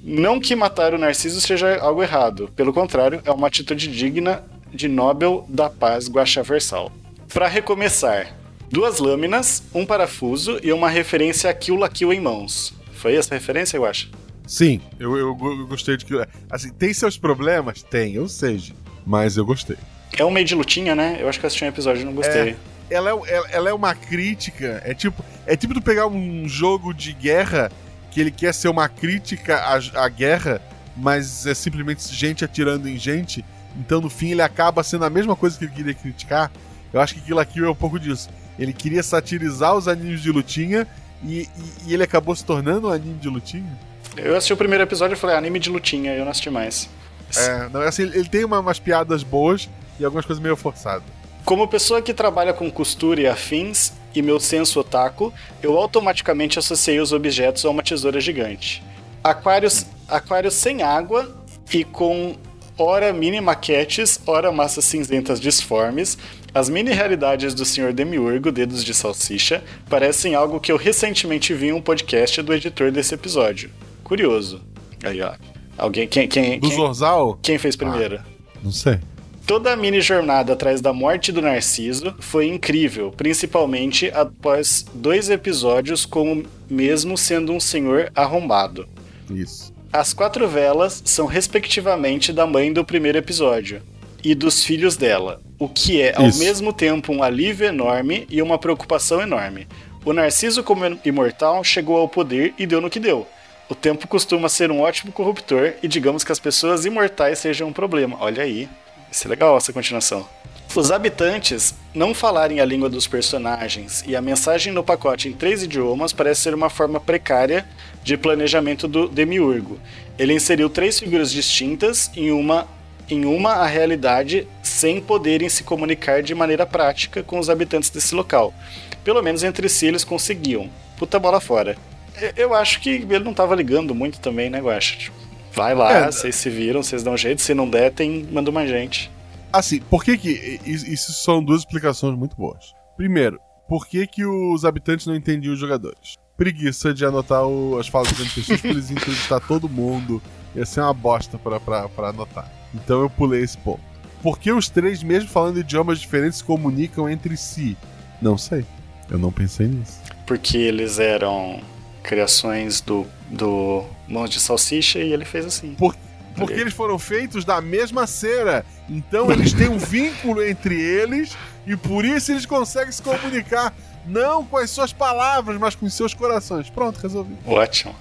Não que matar o Narciso seja algo errado, pelo contrário, é uma atitude digna de Nobel da Paz Guaxaversal. Para recomeçar, duas lâminas, um parafuso e uma referência a Kill la Kill em mãos. Foi essa referência, eu acho? Sim, eu, eu, eu gostei de que. Assim, tem seus problemas? Tem, eu sei. Mas eu gostei. É um meio de lutinha, né? Eu acho que eu assisti um episódio e não gostei. É, ela, é, ela, ela é uma crítica. É tipo, é tipo tu pegar um jogo de guerra que ele quer ser uma crítica à, à guerra, mas é simplesmente gente atirando em gente. Então no fim ele acaba sendo a mesma coisa que ele queria criticar. Eu acho que Kill la Kill é um pouco disso. Ele queria satirizar os animes de lutinha e, e, e ele acabou se tornando um anime de lutinha. Eu assisti o primeiro episódio e falei, ah, anime de lutinha, eu não assisti mais. É, não, assim, ele tem uma, umas piadas boas e algumas coisas meio forçadas. Como pessoa que trabalha com costura e afins, e meu senso otaku, eu automaticamente associei os objetos a uma tesoura gigante. Aquários, aquários sem água e com ora mini maquetes, ora massas cinzentas disformes, as mini realidades do Sr. Demiurgo, Dedos de Salsicha, parecem algo que eu recentemente vi em um podcast do editor desse episódio. Curioso. Aí, ó. Alguém. Quem, quem, Do quem, Zorzal? quem fez primeiro? Não sei. Toda a mini jornada atrás da morte do Narciso foi incrível, principalmente após dois episódios com o mesmo sendo um senhor arrombado. Isso. As quatro velas são respectivamente da mãe do primeiro episódio e dos filhos dela, o que é ao Isso. mesmo tempo um alívio enorme e uma preocupação enorme. O Narciso, como imortal, chegou ao poder e deu no que deu. O tempo costuma ser um ótimo corruptor e digamos que as pessoas imortais sejam um problema. Olha aí, isso é legal essa continuação. Os habitantes não falarem a língua dos personagens e a mensagem no pacote em três idiomas parece ser uma forma precária de planejamento do Demiurgo. Ele inseriu três figuras distintas em uma, em uma a realidade sem poderem se comunicar de maneira prática com os habitantes desse local. Pelo menos entre si eles conseguiam. Puta bola fora. Eu- acho que ele não tava ligando muito também, né, Guaxa? Tipo, vai lá, É. vocês se viram, vocês dão jeito, se não der, tem, manda mais gente. Assim, por que que. Isso são duas explicações muito boas. Primeiro, por que que os habitantes não entendiam os jogadores? Preguiça de anotar o- as falas dos NPCs, pra eles entrevistar todo mundo. Ia ser uma bosta pra, pra, pra anotar. Então eu pulei esse ponto. Por que os três, mesmo falando idiomas diferentes, se comunicam entre si? Não sei. Eu não pensei nisso. Porque eles eram criações do, do Mãos de Salsicha e ele fez assim. Por- porque eles foram feitos da mesma cera. Então eles têm um vínculo entre eles e por isso eles conseguem se comunicar. Não com as suas palavras, mas com os seus corações. Pronto, resolvi. Ótimo.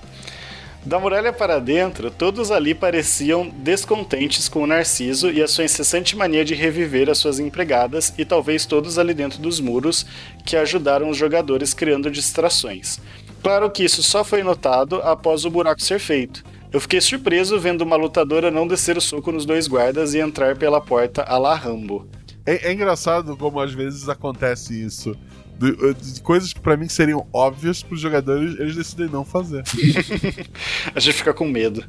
Da muralha para dentro, todos ali pareciam descontentes com o Narciso e a sua incessante mania de reviver as suas empregadas, e talvez todos ali dentro dos muros que ajudaram os jogadores criando distrações. Claro que isso só foi notado após o buraco ser feito. Eu fiquei surpreso vendo uma lutadora não descer o soco nos dois guardas e entrar pela porta a la Rambo. É, é engraçado como às vezes acontece isso. De, de coisas que pra mim seriam óbvias pros jogadores, eles decidem não fazer. A gente fica com medo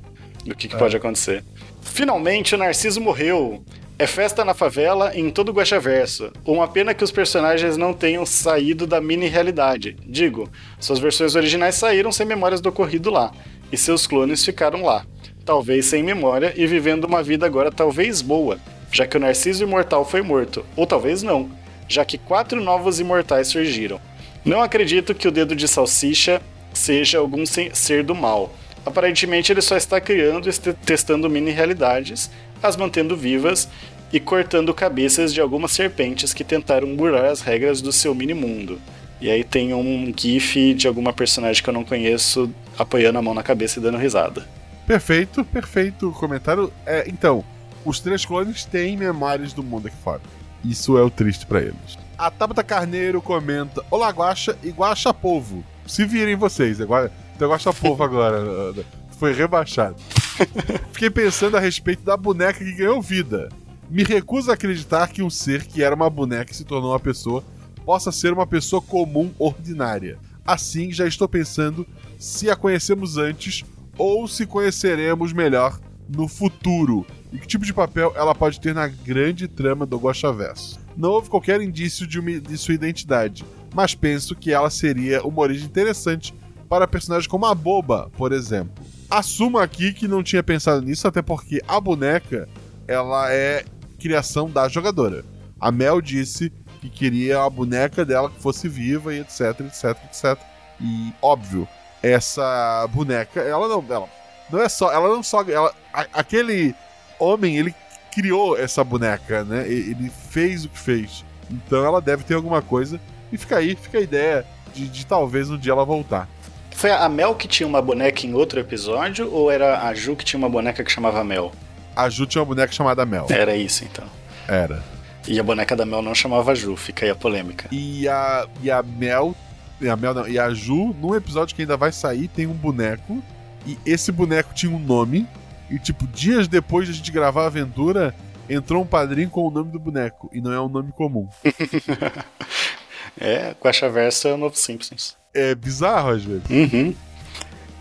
do que, que pode acontecer. Finalmente, o Narciso morreu. É festa na favela e em todo o Guaxaverso. Uma pena que os personagens não tenham saído da mini-realidade. Digo, suas versões originais saíram sem memórias do ocorrido lá, e seus clones ficaram lá. Talvez sem memória e vivendo uma vida agora talvez boa, já que o Narciso Imortal foi morto, ou talvez não, já que quatro novos imortais surgiram. Não acredito que o dedo de salsicha seja algum se- ser do mal. Aparentemente ele só está criando e testando mini-realidades, as mantendo vivas e cortando cabeças de algumas serpentes que tentaram burlar as regras do seu mini-mundo. E aí tem um gif de alguma personagem que eu não conheço apoiando a mão na cabeça e dando risada. Perfeito, perfeito comentário. É, então, os três clones têm memórias do mundo aqui fora. Isso é o triste pra eles. A Tabata Carneiro comenta: Olá, Guaxa e Guaxa Povo. Se virem vocês, agora. Então, Guaxa Povo agora. Foi rebaixado. Fiquei pensando a respeito da boneca que ganhou vida. Me recuso a acreditar que um ser que era uma boneca e se tornou uma pessoa possa ser uma pessoa comum ordinária. Assim, já estou pensando se a conhecemos antes ou se conheceremos melhor no futuro e que tipo de papel ela pode ter na grande trama do Verso. Não houve qualquer indício de, uma, de sua identidade, mas penso que ela seria uma origem interessante para personagens como a Boba, por exemplo. Assumo aqui que não tinha pensado nisso, até porque a boneca ela é criação da jogadora. A Mel disse que queria a boneca dela que fosse viva e etc, etc, etc. E óbvio, essa boneca, ela não, ela não é só, ela não só, ela, a, aquele homem, ele criou essa boneca, né? Ele fez o que fez. Então ela deve ter alguma coisa. E fica aí, fica a ideia de, de talvez um dia ela voltar. Foi a Mel que tinha uma boneca em outro episódio ou era a Ju que tinha uma boneca que chamava Mel? A Ju tinha uma boneca chamada Mel. Era isso então. Era. E a boneca da Mel não chamava Ju, fica aí a polêmica. E a, e a Mel. E a Mel não, e a Ju, num episódio que ainda vai sair, tem um boneco. E esse boneco tinha um nome. E, tipo, dias depois de a gente gravar a aventura, entrou um padrinho com o nome do boneco. E não é um nome comum. é, Guaxaverso é o novo Simpsons. É bizarro, às vezes. Uhum.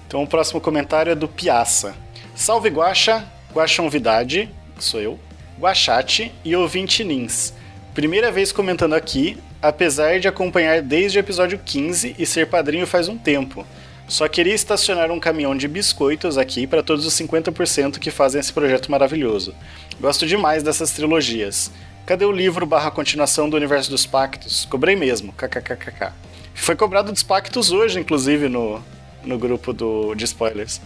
Então o próximo comentário é do Piaça. Salve Guaxa, Guaxonvidade, sou eu, Guaxate e ouvinte Nins. Primeira vez comentando aqui, apesar de acompanhar desde o episódio 15 e ser padrinho faz um tempo. Só queria estacionar um caminhão de biscoitos aqui para todos os 50% que fazem esse projeto maravilhoso. Gosto demais dessas trilogias. Cadê o livro barra continuação do Universo dos Pactos? Cobrei mesmo, kkkk. Foi cobrado dos Pactos hoje, inclusive, no, no grupo do, de spoilers.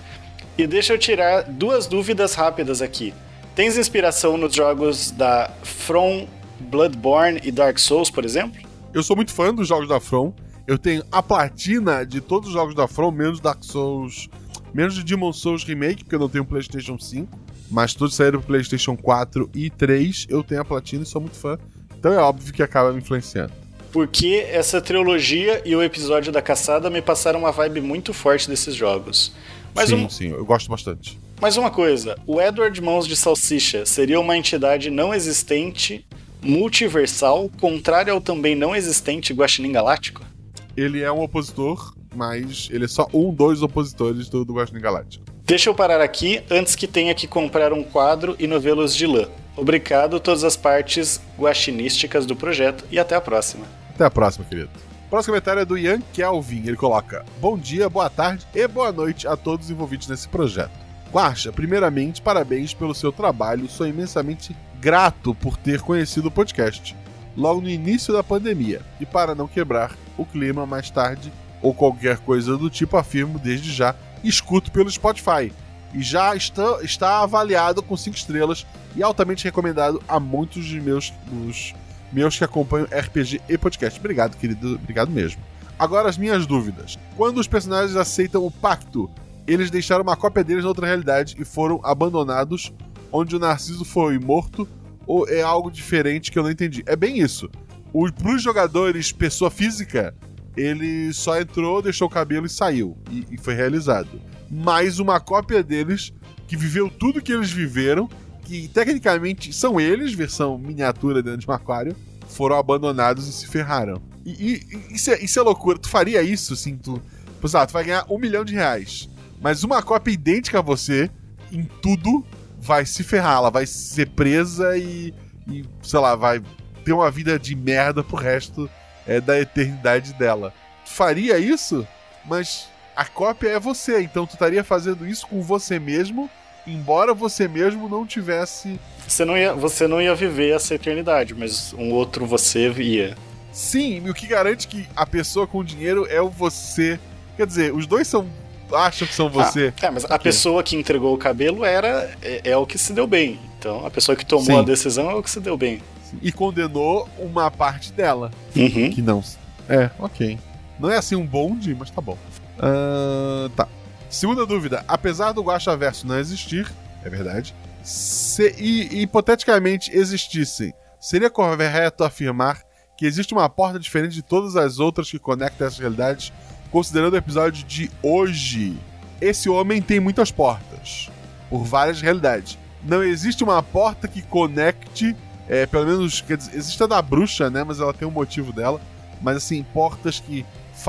E deixa eu tirar duas dúvidas rápidas aqui. Tens inspiração nos jogos da From, Bloodborne e Dark Souls, por exemplo? Eu sou muito fã dos jogos da From. Eu tenho a platina de todos os jogos da From, menos Dark Souls, menos de Demon Souls Remake, porque eu não tenho PlayStation 5. Mas todos saíram pro PlayStation 4 e 3. Eu tenho a platina e sou muito fã. Então é óbvio que acaba me influenciando. Porque essa trilogia e o episódio da caçada me passaram uma vibe muito forte desses jogos. Mas sim, um... sim, eu gosto bastante. Mas uma coisa, o Edward Mãos de Salsicha seria uma entidade não existente, multiversal, contrária ao também não existente Guaxinim Galáctico? Ele é um opositor, mas ele é só um dos opositores do, do Guaxinim Galáctico. Deixa eu parar aqui antes que tenha que comprar um quadro e novelos de lã. Obrigado todas as partes guaxinísticas do projeto e até a próxima. Até a próxima, querido. O próximo comentário é do Ian Kelvin. Ele coloca: Bom dia, boa tarde e boa noite a todos envolvidos nesse projeto. Guaxa, primeiramente, parabéns pelo seu trabalho. Sou imensamente grato por ter conhecido o podcast logo no início da pandemia. E para não quebrar o clima mais tarde ou qualquer coisa do tipo, afirmo desde já, escuto pelo Spotify. E já está, está avaliado com 5 estrelas e altamente recomendado a muitos de meus, dos meus que acompanham RPG e podcast. Obrigado, querido. Obrigado mesmo. Agora as minhas dúvidas. Quando os personagens aceitam o pacto, eles deixaram uma cópia deles na outra realidade e foram abandonados, onde o Narciso foi morto ou é algo diferente que eu não entendi? É bem isso. Para os jogadores, pessoa física, ele só entrou, deixou o cabelo e saiu. E, e foi realizado. Mais uma cópia deles, que viveu tudo que eles viveram, que tecnicamente são eles, versão miniatura dentro de um aquário, foram abandonados e se ferraram. E, e isso, é, isso, é, loucura. Tu faria isso, assim, tu. Pois ah, tu vai ganhar um milhão de reais. Mas uma cópia idêntica a você, em tudo, vai se ferrar, ela vai ser presa e, e sei lá, vai ter uma vida de merda pro resto é, da eternidade dela. Tu faria isso? Mas a cópia é você, então tu estaria fazendo isso com você mesmo, embora você mesmo não tivesse. Você não ia, você não ia viver essa eternidade, mas um outro você ia. Sim, e o que garante que a pessoa com dinheiro é o você. Quer dizer, os dois são acham que são ah, você. Ah, é, mas a pessoa que entregou o cabelo era é, é, o que se deu bem. Então, a pessoa que tomou Sim. a decisão é o que se deu bem. E condenou uma parte dela. Uhum. Que não. É, ok. Não é assim um bonde, mas tá bom. Uh, tá. Segunda dúvida. Apesar do Guacha Verso não existir, é verdade, se e, hipoteticamente existissem, seria correto afirmar que existe uma porta diferente de todas as outras que conectam essas realidades considerando o episódio de hoje, esse homem tem muitas portas, por várias realidades. Não existe uma porta que conecte, é, pelo menos, quer dizer, existe a da bruxa, né? Mas ela tem um motivo dela. mas assim, portas que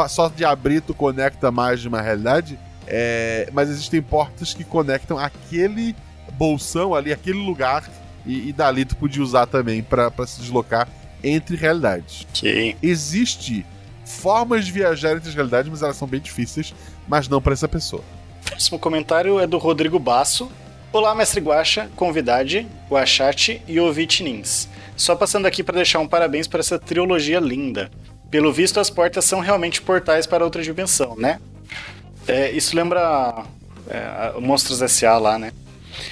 só de abrir tu conecta mais de uma realidade. É, mas existem portas que conectam aquele bolsão ali, aquele lugar, e, e dali tu podia usar também pra pra se deslocar entre realidades. Ok. Existe formas de viajar entre as realidades, mas elas são bem difíceis, mas não pra essa pessoa. Próximo comentário é do Rodrigo Basso. Olá, mestre Guaxa, convidade, Guachate e Ovitinins. Só passando aqui para deixar um parabéns para essa trilogia linda. Pelo visto, as portas são realmente portais para outra dimensão, né? É, isso lembra é, Monstros S.A. lá, né?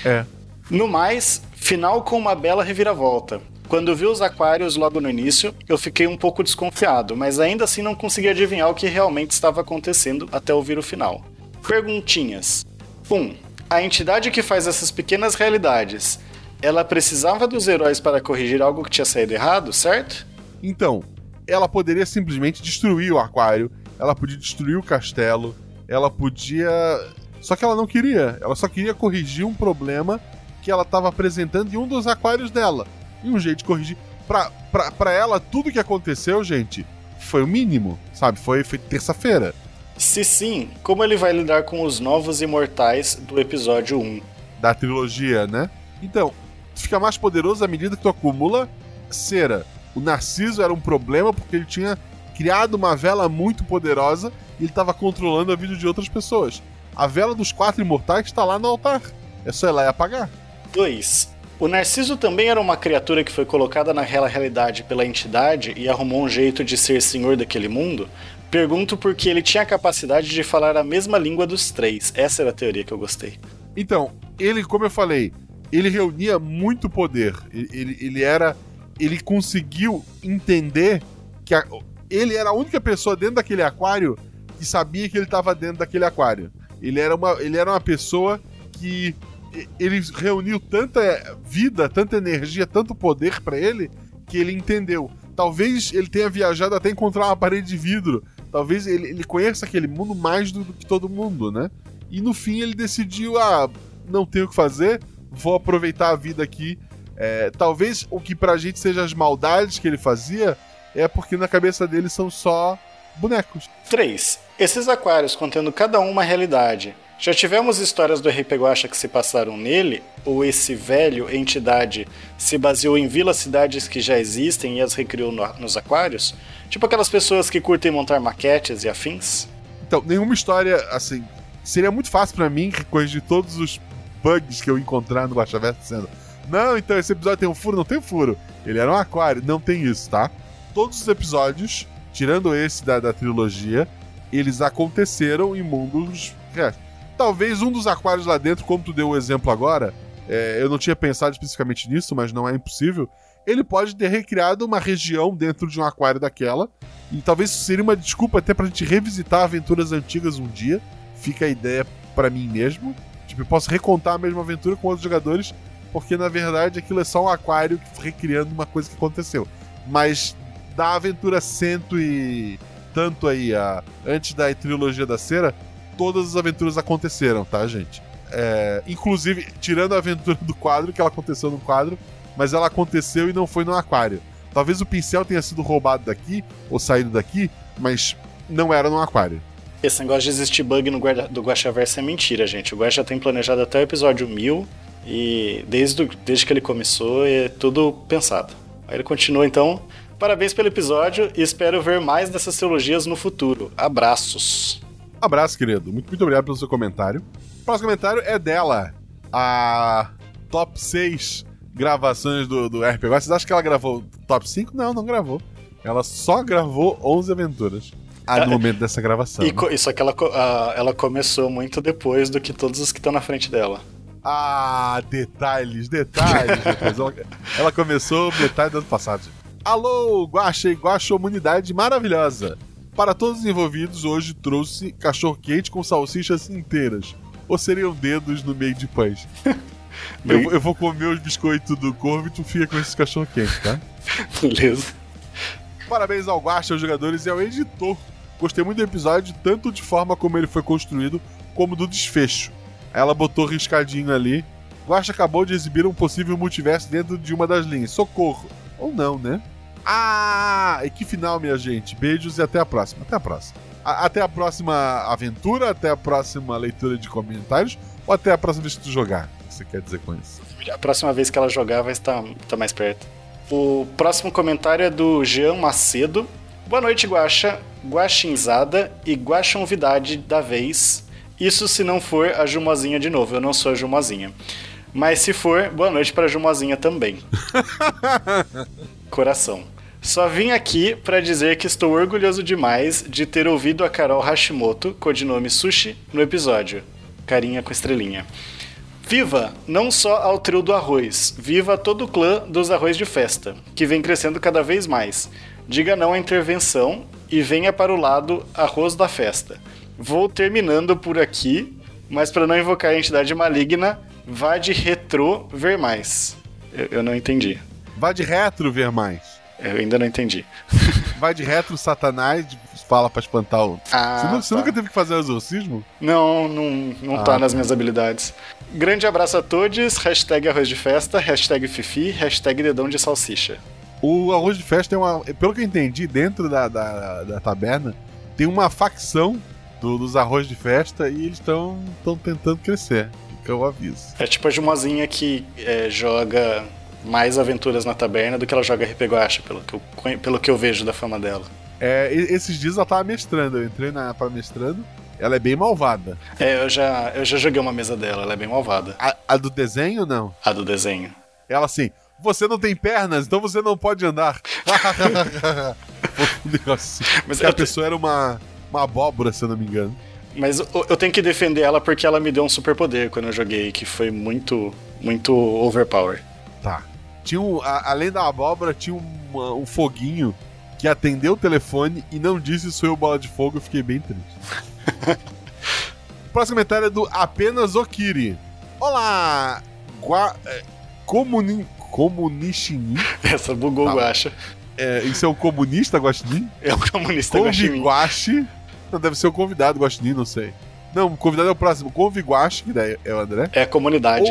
É. No mais, final com uma bela reviravolta. Quando vi os aquários logo no início, eu fiquei um pouco desconfiado, mas ainda assim não consegui adivinhar o que realmente estava acontecendo até ouvir o final. Perguntinhas. 1. Um, a entidade que faz essas pequenas realidades, ela precisava dos heróis para corrigir algo que tinha saído errado, certo? Então, ela poderia simplesmente destruir o aquário, ela podia destruir o castelo, ela podia. Só que ela não queria, ela só queria corrigir um problema que ela estava apresentando em um dos aquários dela. E um jeito de corrigir. Pra, pra, pra ela, tudo que aconteceu, gente, foi o mínimo, sabe? Foi, foi terça-feira. Se sim, como ele vai lidar com os novos imortais do episódio 1? da trilogia, né? Então, tu fica mais poderoso à medida que tu acumula cera. O Narciso era um problema porque ele tinha criado uma vela muito poderosa e ele estava controlando a vida de outras pessoas. A vela dos quatro imortais está lá no altar. É só ir lá e apagar. 2. O Narciso também era uma criatura que foi colocada naquela realidade pela entidade e arrumou um jeito de ser senhor daquele mundo? Pergunto porque ele tinha a capacidade de falar a mesma língua dos três. Essa era a teoria que eu gostei. Então, ele, como eu falei, ele reunia muito poder. Ele, ele, ele era. Ele conseguiu entender que a- ele era a única pessoa dentro daquele aquário que sabia que ele estava dentro daquele aquário. Ele era uma, ele era uma pessoa que ele reuniu tanta vida, tanta energia, tanto poder pra ele que ele entendeu. Talvez ele tenha viajado até encontrar uma parede de vidro. Talvez ele, ele conheça aquele mundo mais do, do que todo mundo, né? E no fim ele decidiu, ah, não tenho o que fazer, vou aproveitar a vida aqui. É, talvez o que pra gente seja as maldades que ele fazia é porque na cabeça dele são só bonecos. 3. Esses aquários contendo cada um uma realidade. Já tivemos histórias do RP Guacha que se passaram nele? Ou esse velho entidade se baseou em vilas-cidades que já existem e as recriou no- nos aquários? Tipo aquelas pessoas que curtem montar maquetes e afins? Então, nenhuma história, assim. Seria muito fácil pra mim corrigir todos os bugs que eu encontrar no Guaxaverso dizendo. Não, então esse episódio tem um furo, não tem furo. Ele era um aquário, não tem isso, tá? Todos os episódios, tirando esse da, da trilogia, eles aconteceram em mundos reais. Talvez um dos aquários lá dentro, como tu deu o exemplo agora, é, eu não tinha pensado especificamente nisso, mas não é impossível. Ele pode ter recriado uma região dentro de um aquário daquela. E talvez isso seria uma desculpa até pra gente revisitar aventuras antigas um dia. Fica a ideia pra mim mesmo. Tipo, eu posso recontar a mesma aventura com outros jogadores, porque na verdade aquilo é só um aquário recriando uma coisa que aconteceu. Mas da aventura cento e tanto aí, a, antes da trilogia da cera, todas as aventuras aconteceram, tá, gente? É, inclusive, tirando a aventura do quadro, que ela aconteceu no quadro, mas ela aconteceu e não foi no aquário. Talvez o pincel tenha sido roubado daqui, ou saído daqui, mas não era no aquário. Esse negócio de existir bug no guarda, do é mentira, gente. O Guaxa tem planejado até o episódio 1000 e desde, desde que ele começou é tudo pensado. Aí ele continua então. Parabéns pelo episódio e espero ver mais dessas trilogias no futuro. Abraços. Abraço, querido. Muito, muito obrigado pelo seu comentário. O próximo comentário é dela. A top 6 gravações do, do RPG. Vocês acham que ela gravou top 5? Não, não gravou. Ela só gravou 11 aventuras. Ah, no momento dessa gravação. E, né? só que ela, ela começou muito depois do que todos os que estão na frente dela. Ah, detalhes, detalhes. depois. ela, ela começou metade do ano passado. Alô, Guaxa e Guaxomunidade maravilhosa. Para todos os envolvidos, hoje trouxe cachorro quente com salsichas inteiras. Ou seriam dedos no meio de pães? Eu, vou- eu vou comer os biscoitos do corvo e tu fica com esses cachorro quente, tá? Beleza. Parabéns ao Guaxa, aos jogadores e ao editor. Gostei muito do episódio, tanto de forma como ele foi construído, como do desfecho. Ela botou riscadinho ali. Guaxa acabou de exibir um possível multiverso dentro de uma das linhas. Socorro. Ou não, né? Ah, e que final, minha gente. Beijos e até a próxima. Até a próxima. A- até a próxima aventura, até a próxima leitura de comentários, ou até a próxima vez que tu jogar. O que você quer dizer com isso? A próxima vez que ela jogar vai estar, estar mais perto. O próximo comentário é do Jean Macedo. Boa noite, Guaxa, Guaxinzada e Guaxonvidade da vez. Isso se não for a Jumozinha de novo, eu não sou a Jumozinha. Mas se for, boa noite para a Jumozinha também. Coração. Só vim aqui para dizer que estou orgulhoso demais de ter ouvido a Carol Hashimoto, codinome Sushi, no episódio. Carinha com estrelinha. Viva não só ao trio do arroz, viva todo o clã dos arroz de festa, que vem crescendo cada vez mais. Diga não à intervenção e venha para o lado arroz da festa. Vou terminando por aqui, mas para não invocar a entidade maligna, vá de retrô ver mais. Eu, eu não entendi. Vai de retro ver mais. Eu ainda não entendi. Vai de retro, Satanás, fala pra espantar o. Ah, você, você tá. nunca teve que fazer o exorcismo? Não, não, não Ah, tá nas tá. minhas habilidades. Grande abraço a todos, hashtag arroz de festa, hashtag fifi, hashtag dedão de salsicha. O arroz de festa é uma. Pelo que eu entendi, dentro da, da, da taberna, tem uma facção do- dos arroz de festa e eles estão tentando crescer. Fica o aviso. É tipo a Jumozinha que é, joga mais aventuras na taberna do que ela joga RP Guacha, pelo que eu, pelo que eu vejo da fama dela. É, esses dias ela tava mestrando, eu entrei na, pra mestrando. Ela é bem malvada. É, eu já, eu já joguei uma mesa dela, ela é bem malvada. A, a do desenho, não. A do desenho. Ela assim, você não tem pernas, então você não pode andar. assim. Mas a te- pessoa era uma, uma abóbora, se eu não me engano. Mas eu, eu tenho que defender ela porque ela me deu um superpoder quando eu joguei, que foi muito, muito overpower. Tá. Tinha um, a- além da abóbora, tinha uma- um foguinho que atendeu o telefone e não disse sou eu bola de fogo, eu fiquei bem triste. o próximo comentário é do Apenas Okiri. Olá! Gua, é, comuni, comunishini? Essa bugou Tá. o Guacha. É, isso é um comunista, Guaxinim? É um comunista Guaxinim. Conviguache. Não, deve ser o convidado, Guaxinim, não sei. Não, o convidado é o próximo. Conviguache, que daí é o André. É a comunidade.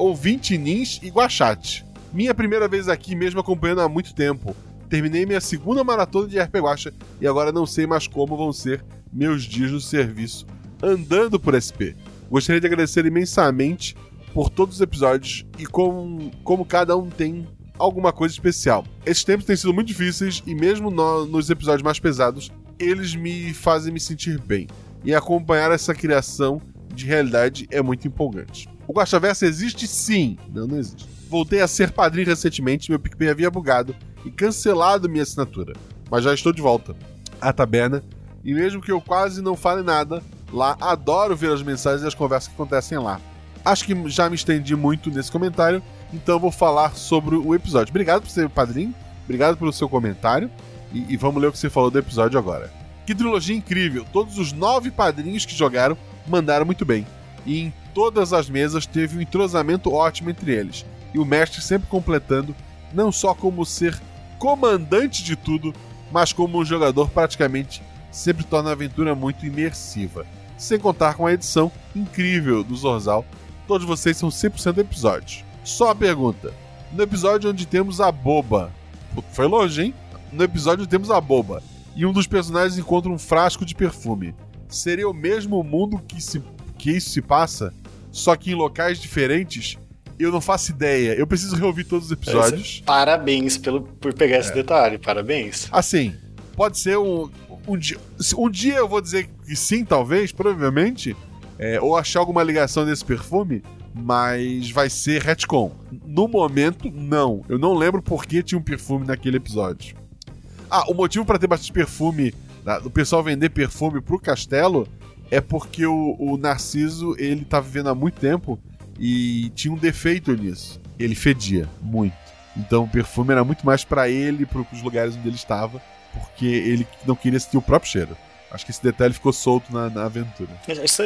Ouvinte Nins e Guachate. Minha primeira vez aqui, mesmo acompanhando há muito tempo. Terminei minha segunda maratona de RP Guacha e agora não sei mais como vão ser meus dias no serviço andando por SP. Gostaria de agradecer imensamente por todos os episódios e como, como cada um tem alguma coisa especial. Esses tempos têm sido muito difíceis e mesmo no- nos episódios mais pesados, eles me fazem me sentir bem. E acompanhar essa criação de realidade é muito empolgante. O Guaxaverso existe sim. Não, não existe. Voltei a ser padrinho recentemente, meu PicPay havia bugado e cancelado minha assinatura. Mas já estou de volta à taberna. E mesmo que eu quase não fale nada, lá adoro ver as mensagens e as conversas que acontecem lá. Acho que já me estendi muito nesse comentário, então vou falar sobre o episódio. Obrigado por ser padrinho, obrigado pelo seu comentário. E, e vamos ler o que você falou do episódio agora. Que trilogia incrível! Todos os nove padrinhos que jogaram mandaram muito bem. E em todas as mesas teve um entrosamento ótimo entre eles. E o mestre sempre completando, não só como ser comandante de tudo, mas como um jogador praticamente sempre torna a aventura muito imersiva. Sem contar com a edição incrível do Zorzal, todos vocês são 100% episódios. Só a pergunta: no episódio onde temos a boba, foi longe, hein? No episódio temos a boba e um dos personagens encontra um frasco de perfume, seria o mesmo mundo que, se, que isso se passa, só que em locais diferentes? Eu não faço ideia. Eu preciso reouvir todos os episódios. Parabéns pelo, por pegar É. esse detalhe, parabéns. Assim, pode ser um. Um dia, um dia eu vou dizer que sim, talvez, provavelmente. é, ou achar alguma ligação desse perfume, mas vai ser retcon. No momento, não. Eu não lembro por que tinha um perfume naquele episódio. Ah, o motivo para ter bastante perfume, da- do pessoal vender perfume pro castelo, é porque o, o Narciso, ele tá vivendo há muito tempo e tinha um defeito nisso. Ele fedia muito. Então o perfume era muito mais pra ele, para os lugares onde ele estava, porque ele não queria sentir o próprio cheiro. Acho que esse detalhe ficou solto na, na aventura. Isso,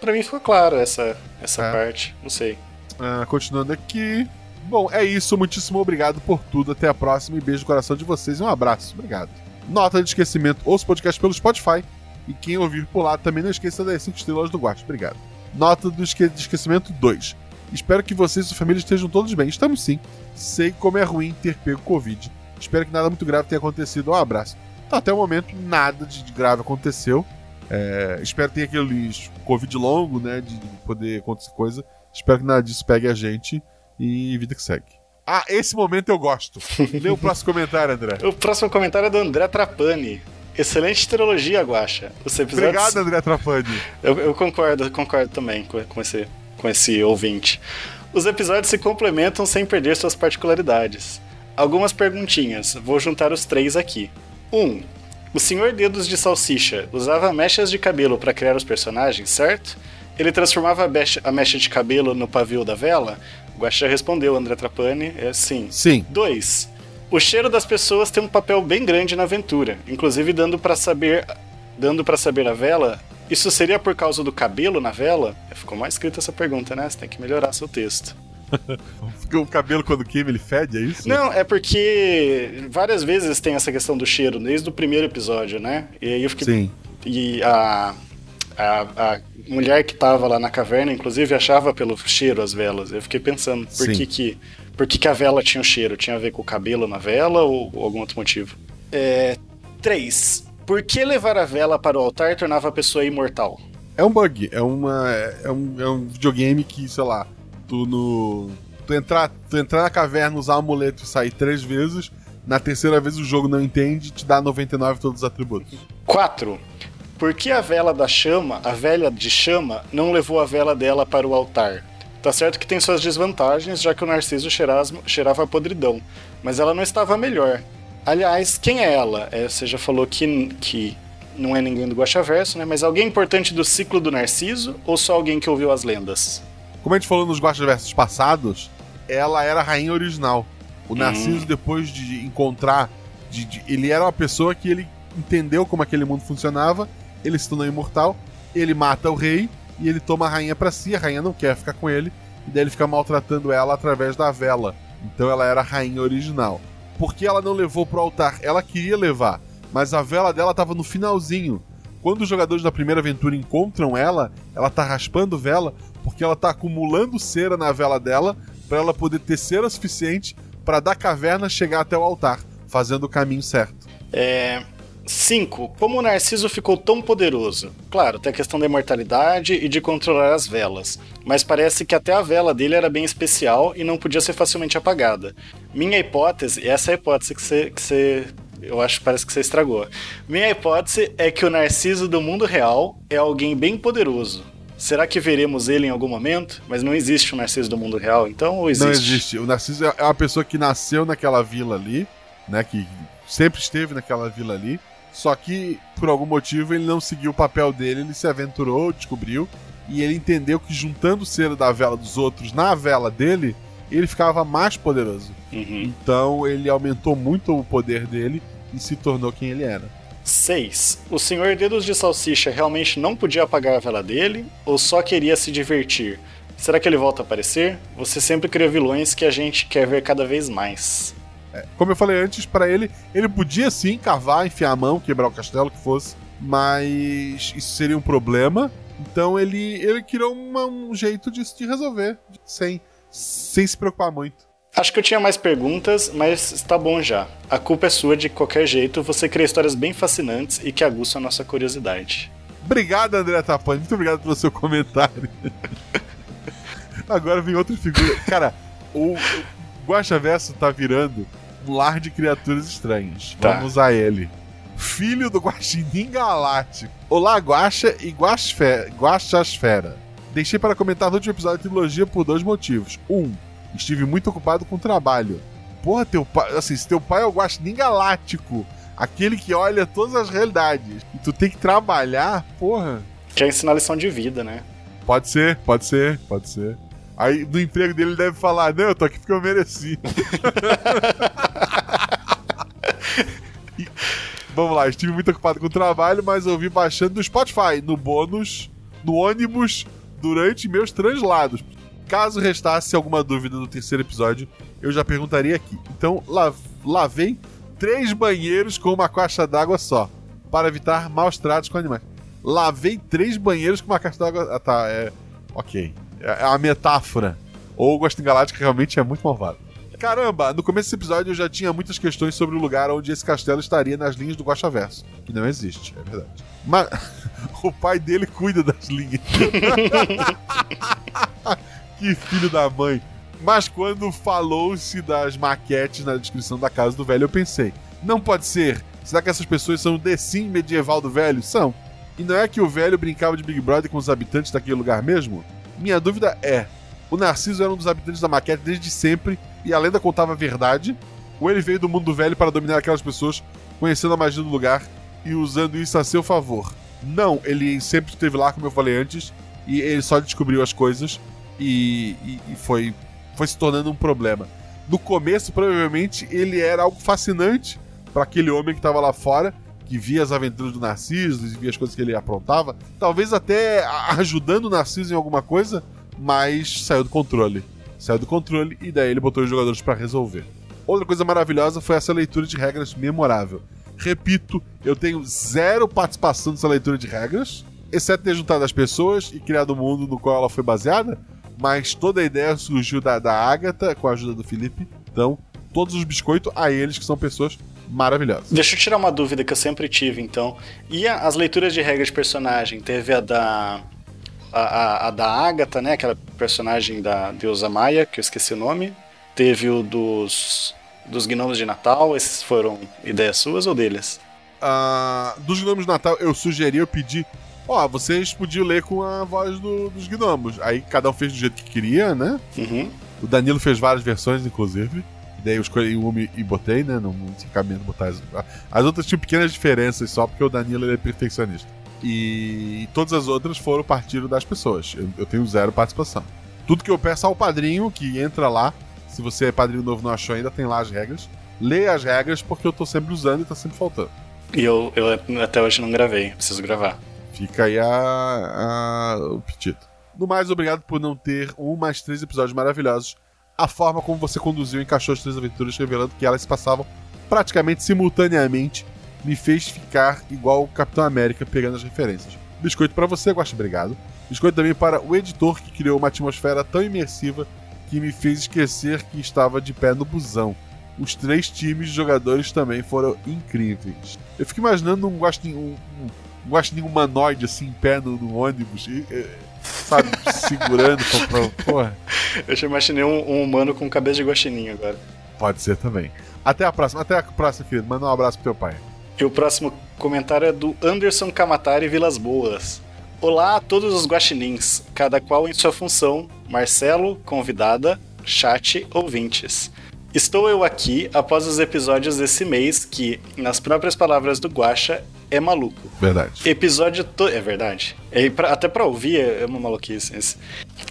pra mim ficou claro essa, essa É. parte. Não sei. Ah, continuando aqui. Bom, é isso. Muitíssimo obrigado por tudo. Até a próxima e beijo no coração de vocês e um abraço. Obrigado. Nota de esquecimento: ouça o podcast pelo Spotify. E quem ouvir por lá também não esqueça das 5 estrelas do Guacho. Obrigado. Nota do esque- de esquecimento 2. Espero que vocês e sua família estejam todos bem. Estamos sim. Sei como é ruim ter pego Covid. Espero que nada muito grave tenha acontecido. Um abraço. Então, até o momento, nada de grave aconteceu. É, espero que tenha aqueles Covid longo, né? De poder acontecer coisa. Espero que nada disso pegue a gente e vida que segue. Ah, esse momento eu gosto. Lê o próximo comentário, André. O próximo comentário é do André Trapani. Excelente trilogia, Guaxa. Os episódios... Obrigado, André Trapani. Eu, eu concordo, concordo também com, com, esse, com esse ouvinte. Os episódios se complementam sem perder suas particularidades. Algumas perguntinhas, vou juntar os três aqui. 1. Um, o Senhor Dedos de Salsicha usava mechas de cabelo para criar os personagens, certo? Ele transformava a mecha, a mecha de cabelo no pavio da vela? O Guaxa respondeu, André Trapani, é sim. Sim. 2. O cheiro das pessoas tem um papel bem grande na aventura, inclusive dando para saber dando para saber a vela. Isso seria por causa do cabelo na vela? Ficou mal escrita essa pergunta, né? Você tem que melhorar seu texto. o cabelo quando queima ele fede, é isso? Não, é porque várias vezes tem essa questão do cheiro, desde o primeiro episódio, né? E aí eu fiquei. Sim. E a, a, a mulher que tava lá na caverna, inclusive, achava pelo cheiro as velas. Eu fiquei pensando, por que que, por que que a vela tinha o um cheiro? Tinha a ver com o cabelo na vela ou, ou algum outro motivo? É, três. Por que levar a vela para o altar tornava a pessoa imortal? É um bug, é, uma, é, um, é um videogame que, sei lá, tu no. Tu entrar, tu entrar na caverna, usar o amuleto e sair três vezes, na terceira vez o jogo não entende e te dá 99 todos os atributos. 4. Por que a vela da chama, a velha de chama, não levou a vela dela para o altar? Tá certo que tem suas desvantagens, já que o Narciso cheirava a podridão, mas ela não estava melhor. Aliás, quem é ela? É, você já falou que, que não é ninguém do Guaxaverso, né? Mas alguém importante do ciclo do Narciso ou só alguém que ouviu as lendas? Como a gente falou nos Guacha Versos passados, ela era a rainha original. O Narciso, hum. depois de encontrar. De, de, ele era uma pessoa que ele entendeu como aquele mundo funcionava, ele se tornou imortal, ele mata o rei e ele toma a rainha para si, a rainha não quer ficar com ele, e daí ele fica maltratando ela através da vela. Então ela era a rainha original. Por que ela não levou pro altar? Ela queria levar, mas a vela dela estava no finalzinho. Quando os jogadores da primeira aventura encontram ela, ela tá raspando vela porque ela tá acumulando cera na vela dela para ela poder ter cera suficiente para da caverna chegar até o altar, fazendo o caminho certo. É. 5. Como o Narciso ficou tão poderoso? Claro, tem a questão da imortalidade e de controlar as velas, mas parece que até a vela dele era bem especial e não podia ser facilmente apagada. Minha hipótese, essa é a hipótese que você, que você eu acho que parece que você estragou. Minha hipótese é que o Narciso do mundo real é alguém bem poderoso. Será que veremos ele em algum momento? Mas não existe um Narciso do mundo real, então ou existe? Não existe. O Narciso é uma pessoa que nasceu naquela vila ali, né? Que sempre esteve naquela vila ali. Só que, por algum motivo, ele não seguiu o papel dele, ele se aventurou, descobriu, e ele entendeu que juntando o cera da vela dos outros na vela dele, ele ficava mais poderoso. Uhum. Então ele aumentou muito o poder dele e se tornou quem ele era. 6. O Senhor Dedos de Salsicha realmente não podia apagar a vela dele ou só queria se divertir? Será que ele volta a aparecer? Você sempre cria vilões que a gente quer ver cada vez mais. É, como eu falei antes, para ele, ele podia sim cavar, enfiar a mão, quebrar o castelo, que fosse, mas isso seria um problema. Então ele, ele criou uma, um jeito de, de resolver, sem, sem se preocupar muito. Acho que eu tinha mais perguntas, mas está bom já. A culpa é sua de qualquer jeito, você cria histórias bem fascinantes e que aguçam a nossa curiosidade. Obrigado, André Tapani. Muito obrigado pelo seu comentário. Agora vem outra figura. Cara, o Guacha Verso tá virando um lar de criaturas estranhas. Tá. Vamos a ele. Filho do Guaxinim Galáctico. Olá, Guacha e Guaxasfera. Deixei para comentar no último episódio da trilogia por dois motivos. Um, estive muito ocupado com o trabalho. Porra, teu pai, assim, se teu pai é o Guaxinim Galáctico, aquele que olha todas as realidades, e tu tem que trabalhar, porra. Quer ensinar lição de vida, né? Pode ser, pode ser, pode ser. Aí no emprego dele ele deve falar: Não, eu tô aqui porque eu mereci. vamos lá, estive muito ocupado com o trabalho, mas ouvi baixando do Spotify, no bônus, no ônibus, durante meus translados. Caso restasse alguma dúvida no terceiro episódio, eu já perguntaria aqui. Então, lavei três banheiros com uma caixa d'água só, para evitar maus tratos com animais. Lavei três banheiros com uma caixa d'água. Ah, tá, é. Ok. É, a metáfora. Ou o Ghost Galáctica realmente é muito malvado. Caramba, no começo desse episódio eu já tinha muitas questões sobre o lugar onde esse castelo estaria nas linhas do Guaxaverso. Que não existe, é verdade. Mas o pai dele cuida das linhas. que filho da mãe. Mas quando falou-se das maquetes na descrição da casa do velho, eu pensei: não pode ser. Será que essas pessoas são o Sim medieval do velho? São. E não é que o velho brincava de Big Brother com os habitantes daquele lugar mesmo? Minha dúvida é: o Narciso era um dos habitantes da maquete desde sempre e a lenda contava a verdade? Ou ele veio do mundo velho para dominar aquelas pessoas, conhecendo a magia do lugar e usando isso a seu favor? Não, ele sempre esteve lá, como eu falei antes, e ele só descobriu as coisas e, e, e foi, foi se tornando um problema. No começo, provavelmente, ele era algo fascinante para aquele homem que estava lá fora, que via as aventuras do Narciso e via as coisas que ele aprontava. Talvez até ajudando o Narciso em alguma coisa, mas saiu do controle. Saiu do controle e daí ele botou os jogadores para resolver. Outra coisa maravilhosa foi essa leitura de regras memorável. Repito, eu tenho zero participação nessa leitura de regras, exceto ter juntado as pessoas e criado o mundo no qual ela foi baseada, mas toda a ideia surgiu da, da Agatha com a ajuda do Felipe. Então, todos os biscoitos a eles, que são pessoas maravilhosas. Deixa eu tirar uma dúvida que eu sempre tive, então. E as leituras de regras de personagem? Teve a da. A, a, a da Agatha, né? Aquela personagem da deusa Maia, que eu esqueci o nome. Teve o dos. Dos gnomos de Natal, esses foram ideias suas ou deles? Uh, dos gnomos de Natal, eu sugeri, eu pedi. Ó, oh, vocês podiam ler com a voz do, dos gnomos. Aí cada um fez do jeito que queria, né? Uhum. O Danilo fez várias versões, inclusive. Daí eu escolhi uma e botei, né? Não, não tinha cabimento botar as. As outras tinham pequenas diferenças só porque o Danilo ele é perfeccionista. E todas as outras foram partido das pessoas. Eu, eu, tenho zero participação. Tudo que eu peço ao padrinho, que entra lá. Se você é padrinho novo não achou ainda, tem lá as regras. Lê as regras porque eu tô sempre usando e tá sempre faltando. E eu, eu até hoje não gravei, preciso gravar. Fica aí a, a, o pedido. No mais, obrigado por não ter um mais três episódios maravilhosos a forma como você conduziu e encaixou as três aventuras, revelando que elas se passavam praticamente simultaneamente, me fez ficar igual o Capitão América pegando as referências. Biscoito para você, Guaxa, obrigado. Biscoito também para o editor que criou uma atmosfera tão imersiva que me fez esquecer que estava de pé no busão. Os três times de jogadores também foram incríveis. Eu fico imaginando um guaxinim, um, um guaxinim humanoide assim, em pé no, no ônibus. E, e, sabe, segurando pra, porra. Eu já imaginei um, um, humano com cabeça de guaxininho agora. Pode ser também. Até a próxima, até a próxima, querido. Manda um abraço pro teu pai. E o próximo comentário é do Anderson Kamatari Vilas Boas. Olá a todos os guaxinins, cada qual em sua função, Marcelo, convidada, chat, ouvintes. Estou eu aqui após os episódios desse mês que, nas próprias palavras do Guacha, é maluco. Verdade. Episódio to... É verdade. É pra... Até pra ouvir é uma maluquice. Esse.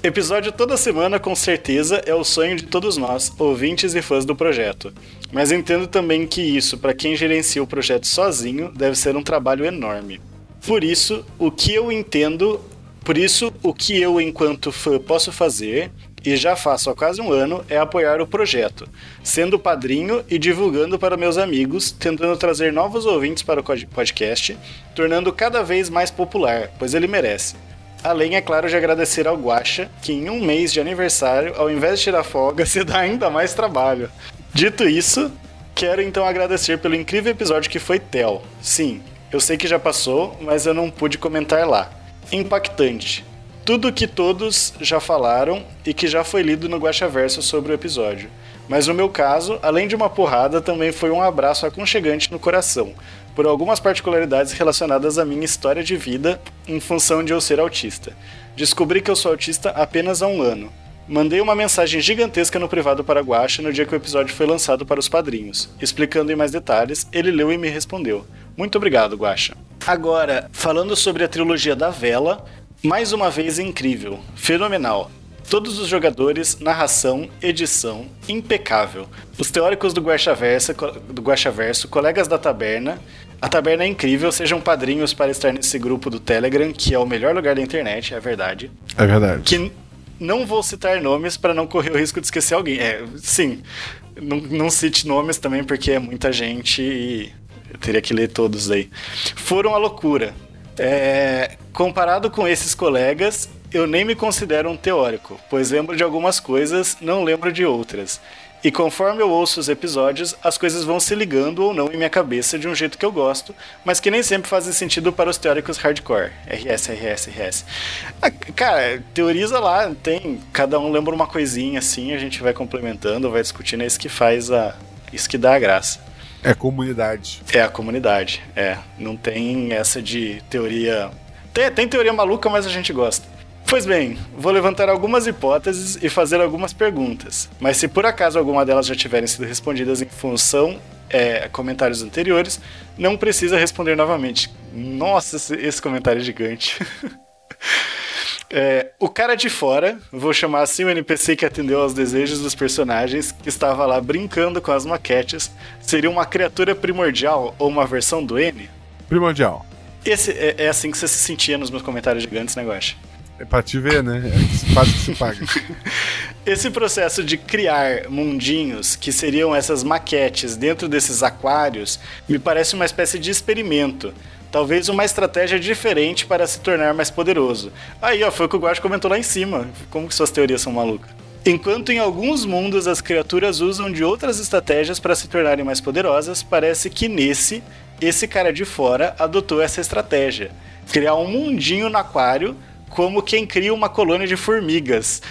Episódio toda semana, com certeza, é o sonho de todos nós, ouvintes e fãs do projeto. Mas entendo também que isso, para quem gerencia o projeto sozinho, deve ser um trabalho enorme. Por isso, o que eu entendo por isso, o que eu, enquanto fã, posso fazer e já faço há quase um ano, é apoiar o projeto, sendo padrinho e divulgando para meus amigos, tentando trazer novos ouvintes para o podcast, tornando cada vez mais popular, pois ele merece. Além, é claro, de agradecer ao Guacha, que em um mês de aniversário, ao invés de tirar folga, se dá ainda mais trabalho. Dito isso, quero então agradecer pelo incrível episódio que foi Tel. Sim, eu sei que já passou, mas eu não pude comentar lá. Impactante tudo que todos já falaram e que já foi lido no Guaxaverso sobre o episódio. Mas no meu caso, além de uma porrada, também foi um abraço aconchegante no coração, por algumas particularidades relacionadas à minha história de vida em função de eu ser autista. Descobri que eu sou autista apenas há um ano. Mandei uma mensagem gigantesca no privado para Guaxa no dia que o episódio foi lançado para os padrinhos. Explicando em mais detalhes, ele leu e me respondeu. Muito obrigado, Guaxa. Agora, falando sobre a trilogia da Vela, mais uma vez incrível, fenomenal. Todos os jogadores, narração, edição, impecável. Os teóricos do Guaxaverso, do Guaxaverso, colegas da taberna. A taberna é incrível, sejam padrinhos para estar nesse grupo do Telegram, que é o melhor lugar da internet, é verdade. É verdade. Que não vou citar nomes para não correr o risco de esquecer alguém. É, sim, não, não cite nomes também, porque é muita gente e eu teria que ler todos aí. Foram a loucura. É, comparado com esses colegas, eu nem me considero um teórico, pois lembro de algumas coisas, não lembro de outras. E conforme eu ouço os episódios, as coisas vão se ligando ou não em minha cabeça de um jeito que eu gosto, mas que nem sempre fazem sentido para os teóricos hardcore. RS, RS, RS. Ah, cara, teoriza lá, tem. Cada um lembra uma coisinha assim, a gente vai complementando, vai discutindo, é isso que faz a. Isso que dá a graça. É comunidade. É a comunidade, é. Não tem essa de teoria. Tem, tem teoria maluca, mas a gente gosta. Pois bem, vou levantar algumas hipóteses e fazer algumas perguntas. Mas se por acaso alguma delas já tiverem sido respondidas em função é, comentários anteriores, não precisa responder novamente. Nossa, esse, comentário é gigante. É, o cara de fora, vou chamar assim o NPC que atendeu aos desejos dos personagens, que estava lá brincando com as maquetes, seria uma criatura primordial ou uma versão do N? Primordial. Esse, é, é assim que você se sentia nos meus comentários gigantes, negócio. É pra te ver, né? É quase que se paga. Esse processo de criar mundinhos, que seriam essas maquetes dentro desses aquários, me parece uma espécie de experimento. Talvez uma estratégia diferente para se tornar mais poderoso. Aí, ó, foi o que o Guacho comentou lá em cima. Como que suas teorias são malucas? Enquanto em alguns mundos as criaturas usam de outras estratégias para se tornarem mais poderosas, parece que nesse, esse cara de fora adotou essa estratégia. Criar um mundinho no aquário como quem cria uma colônia de formigas.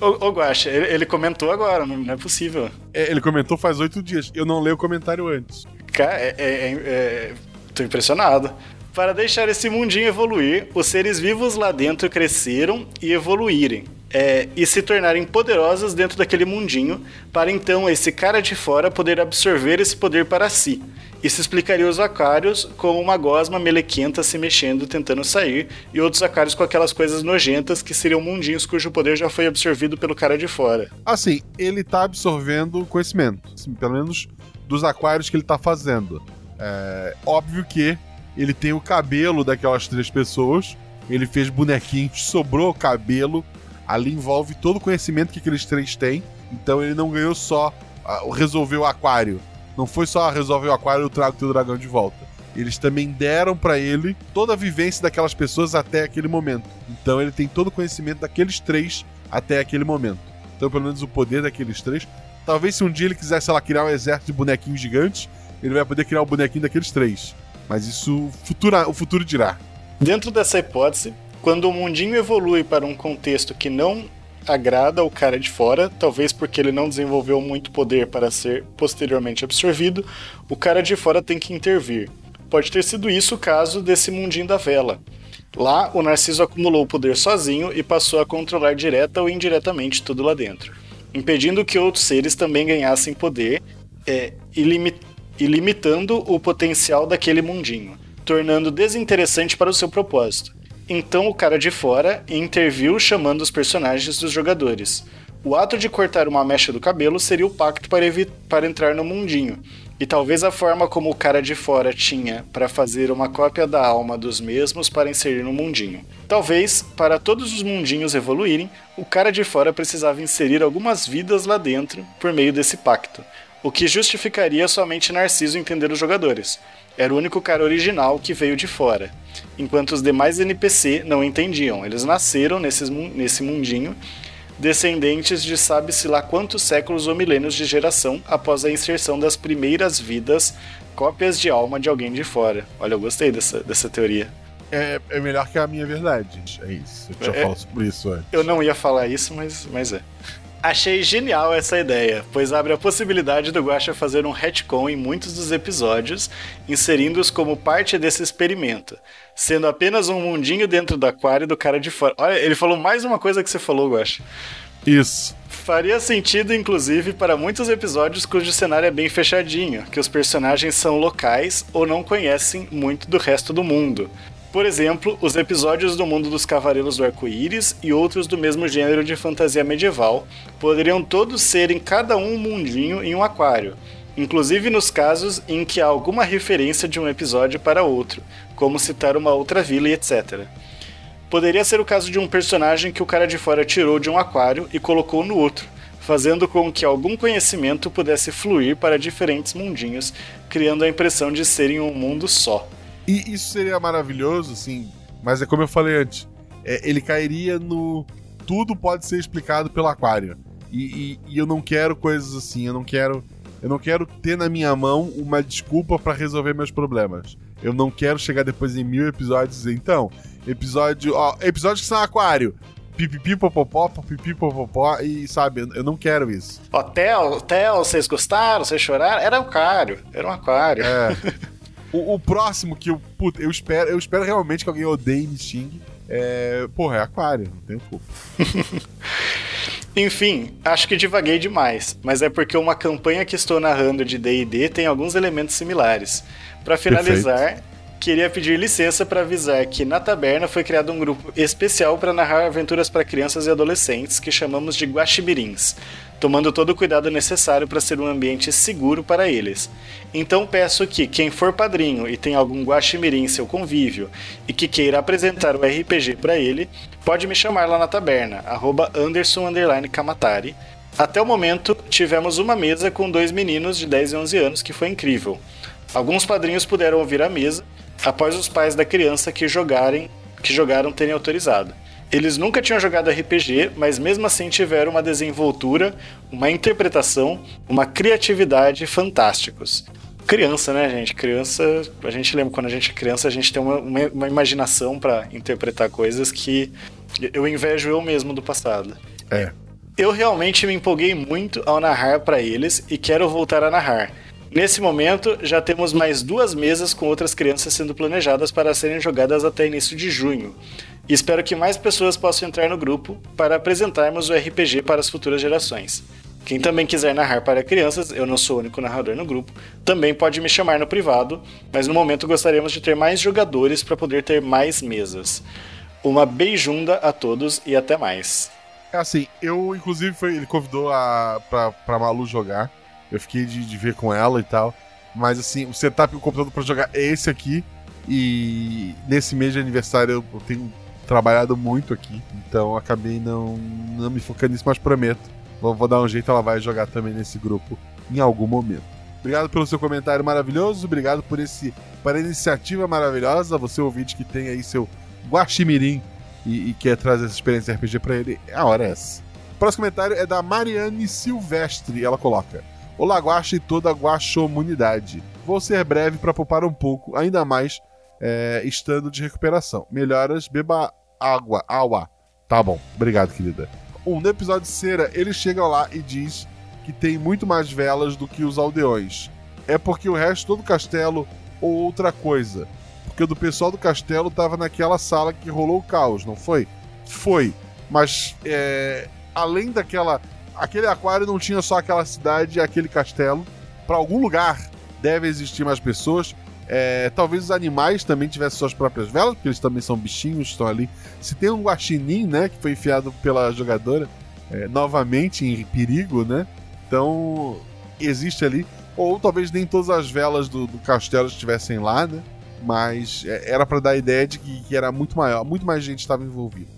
Ô, ô Guaxa, ele, ele, comentou agora, não, é possível. É, ele comentou faz oito dias. Eu não leio o comentário antes. Cara, é, é, é, tô impressionado. Para deixar esse mundinho evoluir, os seres vivos lá dentro cresceram e evoluírem. É, e se tornarem poderosos dentro daquele mundinho, para então esse cara de fora poder absorver esse poder para si. Isso explicaria os aquários como uma gosma melequenta se mexendo, tentando sair, e outros aquários com aquelas coisas nojentas que seriam mundinhos cujo poder já foi absorvido pelo cara de fora. Assim, ele tá absorvendo conhecimento, assim, pelo menos dos aquários que ele tá fazendo. É óbvio que ele tem o cabelo daquelas três pessoas, ele fez bonequinhos, sobrou cabelo, ali envolve todo o conhecimento que aqueles três têm, então ele não ganhou só resolver o aquário não foi só resolver o aquário e eu trago teu dragão de volta. Eles também deram para ele toda a vivência daquelas pessoas até aquele momento. Então ele tem todo o conhecimento daqueles três até aquele momento. Então, pelo menos o poder daqueles três. Talvez se um dia ele quisesse, lá, criar um exército de bonequinhos gigantes, ele vai poder criar o um bonequinho daqueles três. Mas isso futura, o futuro dirá. Dentro dessa hipótese, quando o mundinho evolui para um contexto que não agrada ao cara de fora, talvez porque ele não desenvolveu muito poder para ser posteriormente absorvido, o cara de fora tem que intervir. Pode ter sido isso o caso desse mundinho da vela. Lá, o Narciso acumulou o poder sozinho e passou a controlar direta ou indiretamente tudo lá dentro, impedindo que outros seres também ganhassem poder é, e, limi e limitando o potencial daquele mundinho, tornando desinteressante para o seu propósito. Então o cara de fora interviu chamando os personagens dos jogadores. O ato de cortar uma mecha do cabelo seria o pacto para, para entrar no mundinho. E talvez a forma como o cara de fora tinha para fazer uma cópia da alma dos mesmos para inserir no mundinho. Talvez, para todos os mundinhos evoluírem, o cara de fora precisava inserir algumas vidas lá dentro por meio desse pacto, o que justificaria somente Narciso entender os jogadores. Era o único cara original que veio de fora, enquanto os demais NPC não entendiam. Eles nasceram nesses, nesse mundinho, descendentes de sabe-se lá quantos séculos ou milênios de geração após a inserção das primeiras vidas, cópias de alma de alguém de fora. Olha, eu gostei dessa, dessa teoria. É, é melhor que a minha verdade. É isso. Eu já é, falo sobre isso antes. Eu não ia falar isso, mas, mas é. Achei genial essa ideia, pois abre a possibilidade do Guaxa fazer um retcon em muitos dos episódios, inserindo-os como parte desse experimento, sendo apenas um mundinho dentro do aquário do cara de fora. Olha, ele falou mais uma coisa que você falou, Guaxa. Isso. Faria sentido, inclusive, para muitos episódios cujo cenário é bem fechadinho, que os personagens são locais ou não conhecem muito do resto do mundo. Por exemplo, os episódios do mundo dos Cavaleiros do Arco-Íris e outros do mesmo gênero de fantasia medieval poderiam todos serem cada um um mundinho em um aquário, inclusive nos casos em que há alguma referência de um episódio para outro, como citar uma outra vila e etc. Poderia ser o caso de um personagem que o cara de fora tirou de um aquário e colocou no outro, fazendo com que algum conhecimento pudesse fluir para diferentes mundinhos, criando a impressão de serem um mundo só. E isso seria maravilhoso, sim. Mas é como eu falei antes. É, ele cairia no. Tudo pode ser explicado pelo aquário. E, e- e eu não quero coisas assim, eu não quero. Eu não quero ter na minha mão uma desculpa pra resolver meus problemas. Eu não quero chegar depois em mil episódios e dizer, então, episódio. Ó, episódios que são aquário. Pipipi, popopó, pipipi, popopó, e sabe, eu- não quero isso. Hotel, Hotel, vocês gostaram? Vocês choraram? Era um aquário. Era um aquário. É. o, o próximo que eu. Puta, eu espero, eu espero realmente que alguém odeie e me xingue. É. Porra, é aquário, não tem culpa. Enfim, acho que divaguei demais, mas é porque uma campanha que estou narrando de D&D tem alguns elementos similares. Para finalizar, queria pedir licença para avisar que na taberna foi criado um grupo especial para narrar aventuras para crianças e adolescentes que chamamos de guaxibirins, tomando todo o cuidado necessário para ser um ambiente seguro para eles. Então peço que quem for padrinho e tem algum guaximirim em seu convívio e que queira apresentar o RPG para ele, pode me chamar lá na taberna, arroba Anderson Kamatari. Até o momento, tivemos uma mesa com dois meninos de 10 e 11 anos que foi incrível. Alguns padrinhos puderam ouvir a mesa após os pais da criança que jogarem, que jogaram terem autorizado. Eles nunca tinham jogado RPG, mas mesmo assim tiveram uma desenvoltura, uma interpretação, uma criatividade fantásticos. Criança, né, gente? Criança, a gente lembra quando a gente é criança, a gente tem uma, uma- uma imaginação para interpretar coisas que eu invejo eu mesmo do passado. É. Eu realmente me empolguei muito ao narrar para eles e quero voltar a narrar. Nesse momento, já temos mais duas mesas com outras crianças sendo planejadas para serem jogadas até início de junho. E espero que mais pessoas possam entrar no grupo para apresentarmos o RPG para as futuras gerações. Quem também quiser narrar para crianças, eu não sou o único narrador no grupo, também pode me chamar no privado, mas no momento gostaríamos de ter mais jogadores para poder ter mais mesas. Uma beijunda a todos e até mais. É assim, eu, inclusive, foi, ele convidou a, pra, pra Malu jogar. Eu fiquei de, de ver com ela e tal. Mas assim, o setup do computador pra jogar é esse aqui. E nesse mês de aniversário eu, tenho trabalhado muito aqui. Então acabei não, não me focando nisso, mas prometo. Vou, vou dar um jeito, ela vai jogar também nesse grupo em algum momento. Obrigado pelo seu comentário maravilhoso. Obrigado por esse para a iniciativa maravilhosa. Você ouvinte que tem aí seu Guaximirim e, e quer trazer essa experiência RPG pra ele, a hora é essa. O próximo comentário é da Mariane Silvestre. Ela coloca: Olá, Guaxa e toda a Guaxomunidade. Vou ser breve para poupar um pouco, ainda mais é, estando de recuperação. Melhoras, beba água. Água. Tá bom, obrigado, querida. Um, no episódio Cera, ele chega lá e diz que tem muito mais velas do que os aldeões. É porque o resto todo castelo ou outra coisa. Porque o do pessoal do castelo tava naquela sala que rolou o caos, não foi? Foi. Mas é, além daquela. Aquele aquário não tinha só aquela cidade e aquele castelo. Para algum lugar deve existir mais pessoas. É, talvez os animais também tivessem suas próprias velas, porque eles também são bichinhos, estão ali. Se tem um guaxinim, né, que foi enfiado pela jogadora, é, novamente em perigo, né? Então, existe ali. Ou talvez nem todas as velas do, do castelo estivessem lá, né? Mas é, era para dar a ideia de que, que era muito maior, muito mais gente estava envolvida.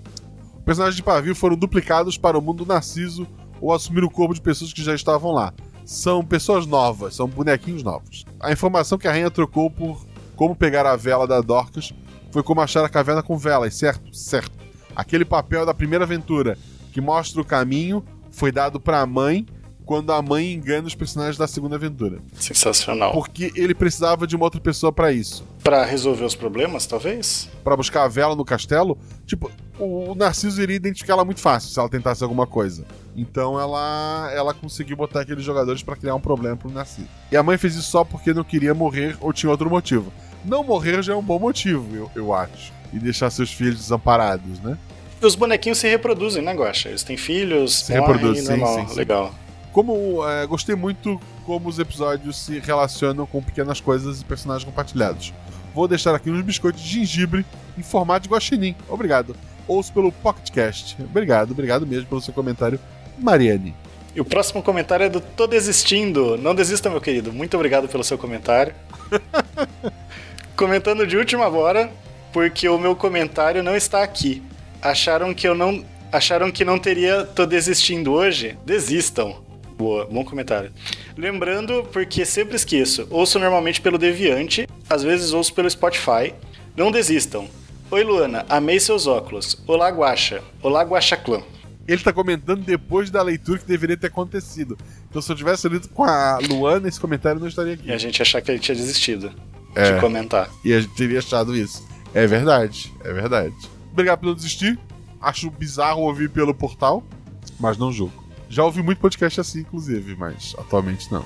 Os personagens de pavio foram duplicados para o mundo Narciso ou assumiram o corpo de pessoas que já estavam lá. São pessoas novas, são bonequinhos novos. A informação que a rainha trocou por como pegar a vela da Dorcas foi como achar a caverna com velas, certo? Certo. Aquele papel da primeira aventura que mostra o caminho foi dado para a mãe quando a mãe engana os personagens da segunda aventura. Sensacional. Porque ele precisava de uma outra pessoa para isso. Pra resolver os problemas, talvez? Pra buscar a vela no castelo, tipo, o Narciso iria identificar ela muito fácil se ela tentasse alguma coisa. Então ela ela conseguiu botar aqueles jogadores pra criar um problema pro Narciso. E a mãe fez isso só porque não queria morrer ou tinha outro motivo. Não morrer já é um bom motivo, eu, eu acho. E deixar seus filhos desamparados, né? E os bonequinhos se reproduzem, né, Guaxa? Eles têm filhos, Se morrem, reproduzem, sim, normal. sim, sim. Legal. Como é, gostei muito como os episódios se relacionam com pequenas coisas e personagens compartilhados. Vou deixar aqui uns biscoitos de gengibre em formato de guaxinim. Obrigado. Ouço pelo PocketCast. Obrigado, obrigado mesmo pelo seu comentário, Mariane. E o próximo comentário é do Tô Desistindo. Não desista, meu querido. Muito obrigado pelo seu comentário. Comentando de última hora, porque o meu comentário não está aqui. Acharam que eu não. Acharam que não teria Tô Desistindo hoje? Desistam. Boa, bom comentário. Lembrando, porque sempre esqueço, ouço normalmente pelo Deviante, às vezes ouço pelo Spotify. Não desistam. Oi, Luana, amei seus óculos. Olá, Guaxa. Olá, Guaxa Clã. ele tá comentando depois da leitura que deveria ter acontecido. Então se eu tivesse lido com a Luana, esse comentário não estaria aqui. E a gente achar que ele tinha desistido É. de comentar. E a gente teria achado isso. É verdade, é verdade. Obrigado por não desistir. Acho bizarro ouvir pelo portal, mas não julgo. Já ouvi muito podcast assim, inclusive, mas atualmente não.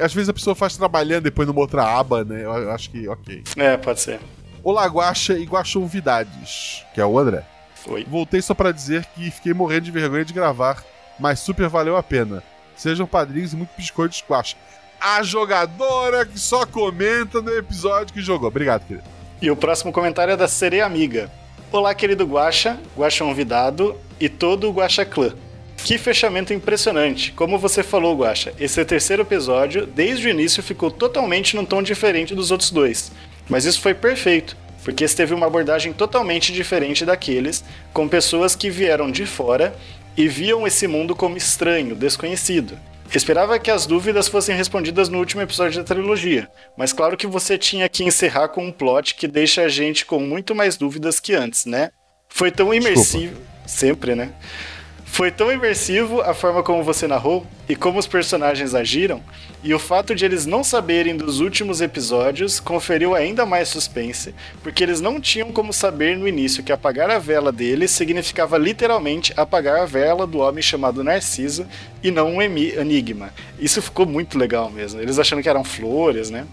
Às vezes a pessoa faz trabalhando depois numa outra aba, né? Eu eu acho que ok. É, pode ser. Olá, Guaxa e Guaxovidades, que é o André. Oi. Voltei só pra dizer que fiquei morrendo de vergonha de gravar, mas super valeu a pena. Sejam padrinhos e muito biscoito de Guaxa. A jogadora que só comenta no episódio que jogou. Obrigado, querido. E o próximo comentário é da Sereia Amiga. Olá, querido Guaxa, Guaxa Convidado e todo o Guaxa Clã. Que fechamento impressionante. Como você falou, Guaxa, esse é terceiro episódio, desde o início, ficou totalmente num tom diferente dos outros dois. Mas isso foi perfeito, porque esse teve uma abordagem totalmente diferente daqueles, com pessoas que vieram de fora e viam esse mundo como estranho, desconhecido. Esperava que as dúvidas fossem respondidas no último episódio da trilogia, mas claro que você tinha que encerrar com um plot que deixa a gente com muito mais dúvidas que antes, né? Foi tão imersivo. Sempre, né? Foi tão imersivo a forma como você narrou e como os personagens agiram, e o fato de eles não saberem dos últimos episódios conferiu ainda mais suspense, porque eles não tinham como saber no início que apagar a vela deles significava literalmente apagar a vela do homem chamado Narciso e não um enigma. Isso ficou muito legal mesmo. Eles achando que eram flores, né?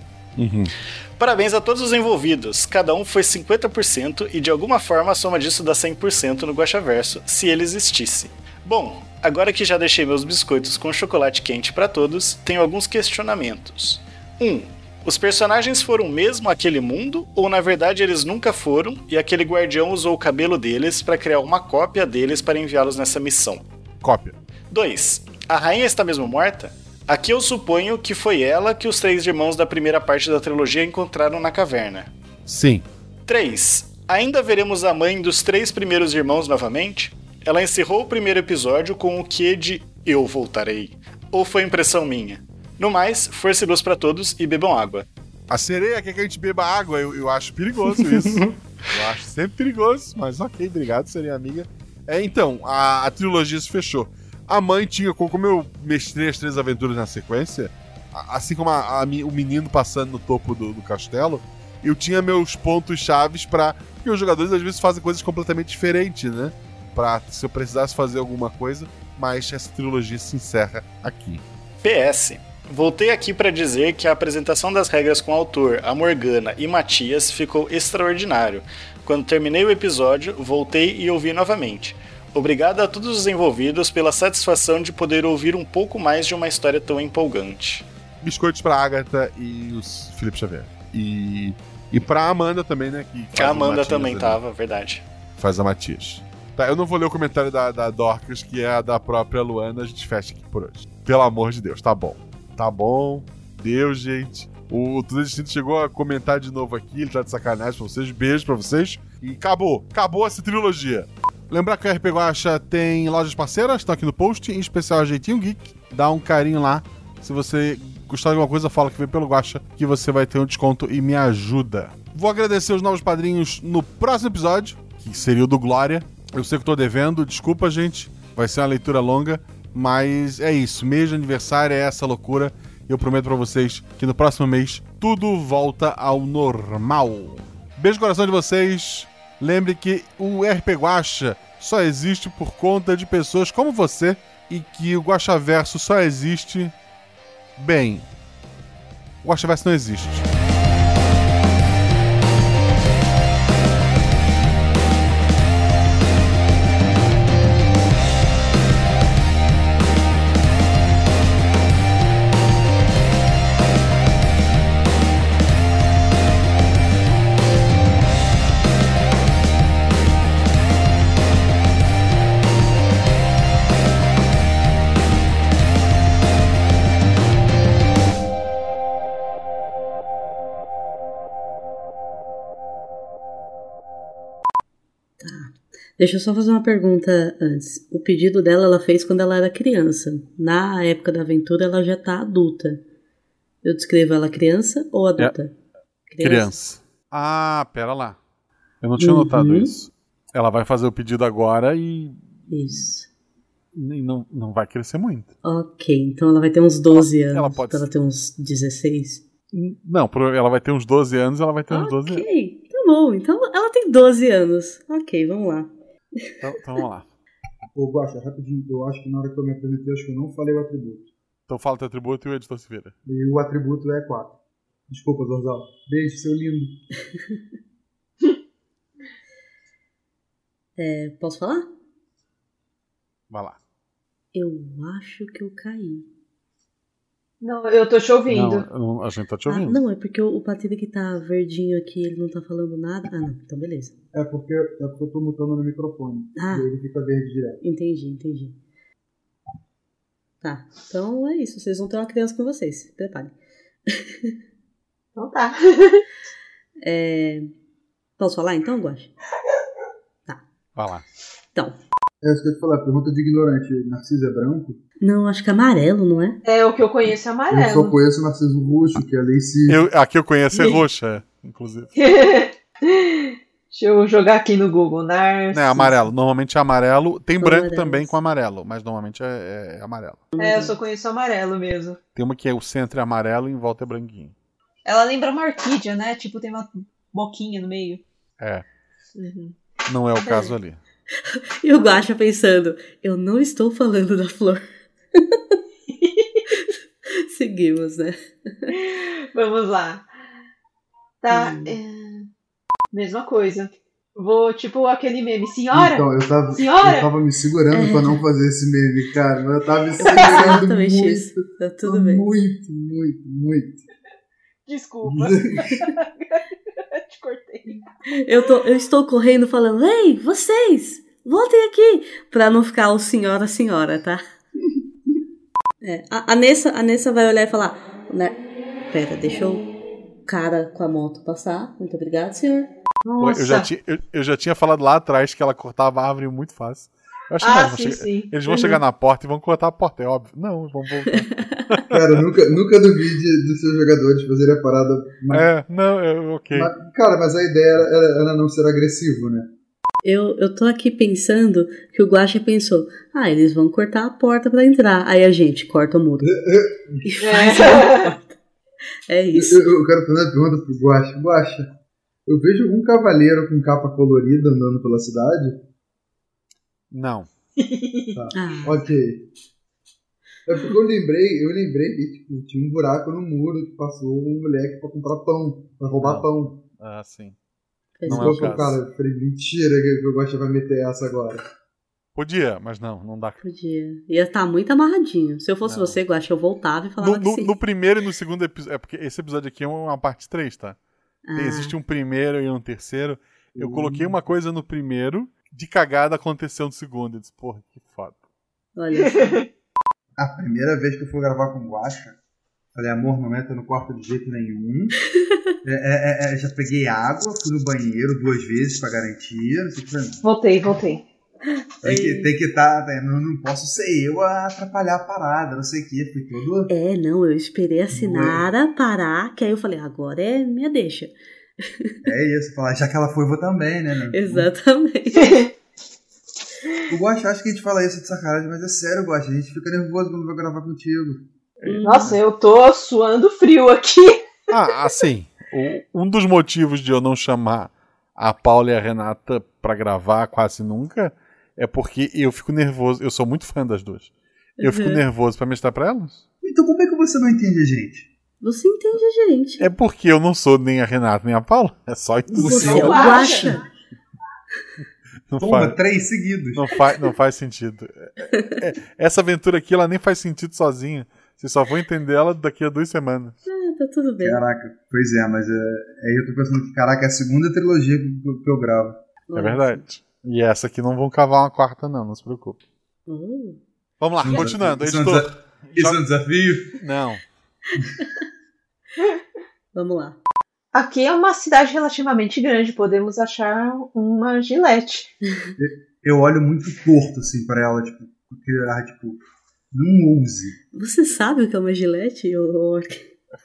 Parabéns a todos os envolvidos. Cada um foi 50% e de alguma forma a soma disso dá 100% no Guaxaverso, se ele existisse. Bom, agora que já deixei meus biscoitos com chocolate quente para todos, tenho alguns questionamentos. 1. Um, os personagens foram mesmo aquele mundo ou na verdade eles nunca foram e aquele guardião usou o cabelo deles para criar uma cópia deles para enviá-los nessa missão? Cópia. 2. A rainha está mesmo morta? Aqui eu suponho que foi ela que os três irmãos da primeira parte da trilogia encontraram na caverna. Sim. 3. Ainda veremos a mãe dos três primeiros irmãos novamente? Ela encerrou o primeiro episódio com o que de Eu voltarei. Ou foi impressão minha? No mais, força e luz pra todos e bebam água. A sereia quer que a gente beba água. Eu, eu acho perigoso isso. eu acho sempre perigoso, mas ok, obrigado, sereia amiga. É, então, a, a trilogia se fechou. A mãe tinha, como eu mestrei as três aventuras na sequência, assim como a- a o menino passando no topo do, do castelo, eu tinha meus pontos chaves pra. Porque os jogadores às vezes fazem coisas completamente diferentes, né? Pra se eu precisasse fazer alguma coisa, mas essa trilogia se encerra aqui. PS. Voltei aqui para dizer que a apresentação das regras com o autor, a Morgana e Matias ficou extraordinário. Quando terminei o episódio, voltei e ouvi novamente. Obrigado a todos os envolvidos pela satisfação de poder ouvir um pouco mais de uma história tão empolgante. biscoitos pra Agatha e os Felipe Xavier. E, e pra Amanda também, né? Que A Amanda Matias também ali. tava, verdade. Faz a Matias. Tá, eu não vou ler o comentário da, da Dorcas, que é a da própria Luana. A gente fecha aqui por hoje. Pelo amor de Deus, tá bom. Tá bom. Deus, gente. O Tudo Distinto chegou a comentar de novo aqui. Ele tá de sacanagem pra vocês. Beijo pra vocês. E acabou. Acabou essa trilogia. Lembrar que a RP Guacha tem lojas parceiras, estão aqui no post, em especial a Jeitinho Geek. Dá um carinho lá. Se você gostar de alguma coisa, fala que veio pelo Guacha, que você vai ter um desconto e me ajuda. Vou agradecer os novos padrinhos no próximo episódio, que seria o do Glória. Eu sei que tô devendo, desculpa, gente. Vai ser uma leitura longa, mas é isso. Mês de aniversário é essa loucura. E eu prometo pra vocês que no próximo mês tudo volta ao normal. Beijo no coração de vocês. Lembre que o RP Guacha só existe por conta de pessoas como você e que o Guaxaverso só existe. Bem, o Guaxaverso não existe. Deixa eu só fazer uma pergunta antes. O pedido dela ela fez quando ela era criança. Na época da aventura ela já tá adulta. Eu descrevo ela criança ou adulta? Criança. Ah, pera lá. Eu não tinha Uhum. notado isso. Ela vai fazer o pedido agora e. Isso. E não, não vai crescer muito. Ok, então ela vai ter uns 12 Ela- anos. ela pode pra ela ter uns 16. Não, ela vai ter uns 12 anos, ela vai ter uns 12 anos. Ok, tá bom. Então ela tem 12 anos. Ok, vamos lá. Então, então vamos lá. Ô, Guaxa, rapidinho, eu acho que na hora que eu me apresentei, acho que eu não falei o atributo. Então fala teu atributo e o editor se vira. E o atributo é 4. Desculpa, Zorzal. Beijo, seu lindo. É, posso falar? Vai lá. Eu acho que eu caí. Não, eu tô te ouvindo. Não, não, a gente tá te Ah, ouvindo. não, é porque o, Patrícia que tá verdinho aqui, ele não tá falando nada. Ah, não. Então beleza. É porque, é porque eu tô mutando no microfone. Ah. E ele fica verde direto. Entendi, entendi. Tá, então é isso. Vocês vão ter uma criança com vocês. Se Preparem. Então tá. É... Posso falar então, Guache? Vai lá. Então. É isso que eu te falar, pergunta de ignorante. Narciso é branco? Não, acho que é amarelo, não é? É o que eu conheço é Eu só amarelo. conheço o Narciso roxo, que é a Lacey. Eu, aqui eu conheço é roxa, inclusive. Deixa eu jogar aqui no Google. Narciso. Não, é amarelo. Normalmente é amarelo. Tem branco Amarelo. também com amarelo, mas normalmente é, é amarelo. É, eu só conheço amarelo mesmo. Tem uma que é o centro é amarelo e em volta é branquinho. Ela lembra uma orquídea, né? Tipo, tem uma boquinha no meio. É. Uhum. Não é o caso ali. E o Guacha pensando, eu não estou falando da flor. Seguimos, né? Vamos lá. Tá. Hum. é, Mesma coisa. Vou, tipo, aquele meme. Senhora! Então, eu tava, Senhora! eu tava me segurando É. pra não fazer esse meme, cara. Eu tava me segurando muito. isso. Tá tudo bem. Muito, muito, muito. Desculpa. Te cortei. Eu, tô, eu estou correndo falando, ei, vocês, voltem aqui. Pra não ficar o senhora, senhora, tá? É, a, a, Nessa, a Nessa vai olhar e falar, né? Pera, deixa o cara com a moto passar. Muito obrigado, senhor. Nossa. Eu já, tinha, eu, eu já tinha falado lá atrás que ela cortava a árvore muito fácil. Eu acho que Ah, não, vão sim, chegar- sim. Eles vão Uhum. chegar na porta e vão cortar a porta, é óbvio. Não, vão voltar. Cara, nunca, nunca duvide dos seus jogadores fazerem a parada. Mas, é, não, é ok. mas- cara, mas a ideia era, era- não ser agressivo, né? Eu, eu tô aqui pensando que o Guaxa pensou, ah, eles vão cortar a porta pra entrar. Aí a gente corta o muro. E faz a porta. É isso. Eu, eu quero fazer uma pergunta pro Guacha. Guacha, eu vejo algum cavaleiro com capa colorida andando pela cidade? Não. Ah, Ok. É porque eu lembrei, eu lembrei que tipo, tinha um buraco no muro que passou um moleque pra comprar pão, pra roubar Não. pão. Ah, sim. pois Não é. o eu falei, caso. cara, eu falei, mentira que o Guacha vai meter essa agora. Podia, mas não, não dá. Podia. Ia estar muito amarradinho. Se eu fosse Não. você, Guaxa, eu voltava e falava No, que no- sim. no primeiro e no segundo episódio. É porque esse episódio aqui é uma parte 3, tá? Ah, Existe um primeiro e um terceiro. Eu Hum. coloquei uma coisa no primeiro, de cagada aconteceu no segundo. Eu disse, porra, que foda. Olha. A primeira vez que eu fui gravar com o Guacha, falei, amor, não entra no quarto de jeito nenhum. É, é, é, já peguei água, fui no banheiro duas vezes pra garantia. Não sei o que foi. Voltei, voltei. Tem que tem que estar. não, não posso ser eu a atrapalhar a parada, não sei o que. Fui todo. É, não, eu esperei a Sinara parar, que aí eu falei, agora é minha deixa. É isso, falar, já que ela foi, eu vou também, né? né? Exatamente. O Guacha acha que a gente fala isso de sacanagem, mas é sério, Guacha. A gente fica nervoso quando vai gravar contigo. Nossa, eu tô suando frio aqui. Ah, assim, o- um dos motivos de eu não chamar a Paula e a Renata pra gravar quase nunca é porque eu fico nervoso. Eu sou muito fã das duas. Eu fico Uhum. nervoso pra mestrar pra elas. Então como é que você não entende a gente? Você entende a gente. É porque eu não sou nem a Renata nem a Paula. É só isso. Você Você é o acha? Guaxa. Não Toma, faz, três seguidos. não, faz, não faz sentido. É- é- essa aventura aqui ela nem faz sentido sozinha. Vocês só vão entender ela daqui a duas semanas. Ah, tá tudo bem. Caraca, pois é, mas é, aí eu tô pensando que, caraca, é a segunda trilogia que, eu- que eu gravo. É verdade. E essa aqui não vão cavar uma quarta, não, não se preocupe. Oh. Vamos lá, Isso é continuando. desafio- Editor. Isso é um desa- Isso é um desafio? Não. Vamos lá. Aqui é uma cidade relativamente grande, podemos achar uma gilete. Eu olho muito torto, assim, pra ela, tipo, com aquele ar, tipo, não ouse. Você sabe o que é uma gilete, orc?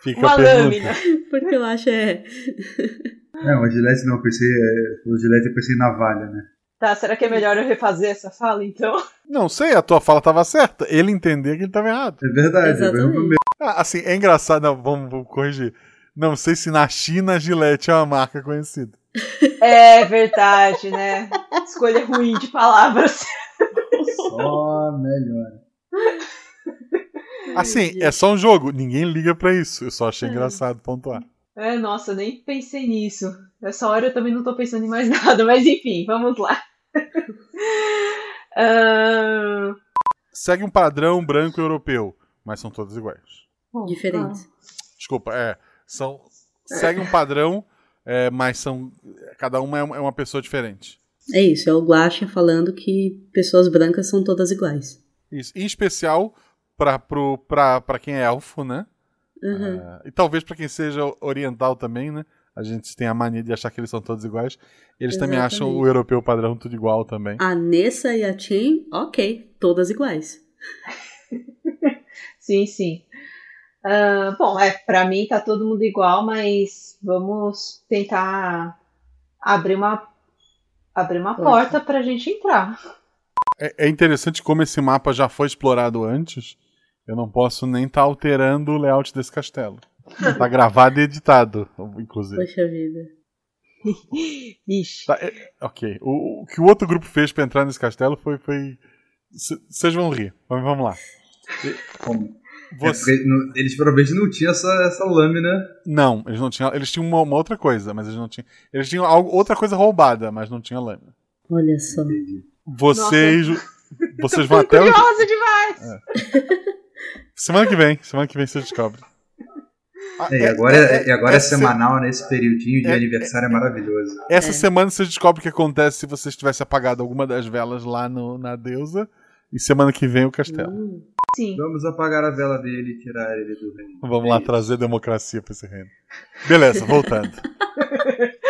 Fica Uma a pergunta. lâmina. Porque eu acho é. É, uma gilete não, eu pensei, é, falou gilete, eu pensei em navalha, né? Tá, será que é melhor eu refazer essa fala, então? Não sei, a tua fala tava certa. Ele entender que ele tava errado. É verdade, é Exatamente. mesmo Ah, assim, é engraçado. Não, vamos, vamos corrigir. Não sei se na China a Gillette é uma marca conhecida. É verdade, né? Escolha ruim de palavras. Só melhor. Assim, é só um jogo. Ninguém liga pra isso. Eu só achei engraçado pontuar. É, nossa, eu nem pensei nisso. Nessa hora eu também não tô pensando em mais nada, mas enfim, vamos lá. Ahn, Segue um padrão branco europeu, mas são todas iguais. Diferentes. Desculpa, é. São. Segue um padrão, é, mas são. Cada uma é uma é pessoa diferente. É isso, é o Guaxa falando que pessoas brancas são todas iguais. Isso. Em especial pra quem é elfo, né? Uhum. É, e talvez pra quem seja oriental também, né? A gente tem a mania de achar que eles são todos iguais. Eles também acham Exatamente. o europeu padrão tudo igual também. A Nessa e a Chen, ok, todas iguais. Sim, sim. Ah, bom, é, pra mim tá todo mundo igual, mas vamos tentar abrir uma abrir uma Porta. porta pra gente entrar. É, é interessante como esse mapa já foi explorado antes. Eu não posso nem estar alterando o layout desse castelo. Tá gravado e editado, inclusive. Poxa vida. Ixi. Tá, é- ok. O, o que o outro grupo fez pra entrar nesse castelo foi. Vocês vão rir. Vamos, vamos lá. Como? Você- É porque no- eles provavelmente não tinham essa, essa lâmina. Não, eles não tinham. Eles tinham uma, uma outra coisa, mas eles não tinham. Eles tinham algo, outra coisa roubada, mas não tinha lâmina. Olha só. Vocês. Vocês vão até. o- Curiosa demais! Semana que vem. Semana que vem vocês descobrem. Ah, É, e é- agora, é, e agora é, semanal, nesse periodinho de é- aniversário é, maravilhoso. Essa É. semana vocês descobrem o que acontece se vocês tivessem apagado alguma das velas lá no- na deusa. E semana que vem o castelo. Hum, Sim. Vamos apagar a vela dele e tirar ele do reino. Vamos É lá isso. trazer democracia pra esse reino. Beleza, voltando.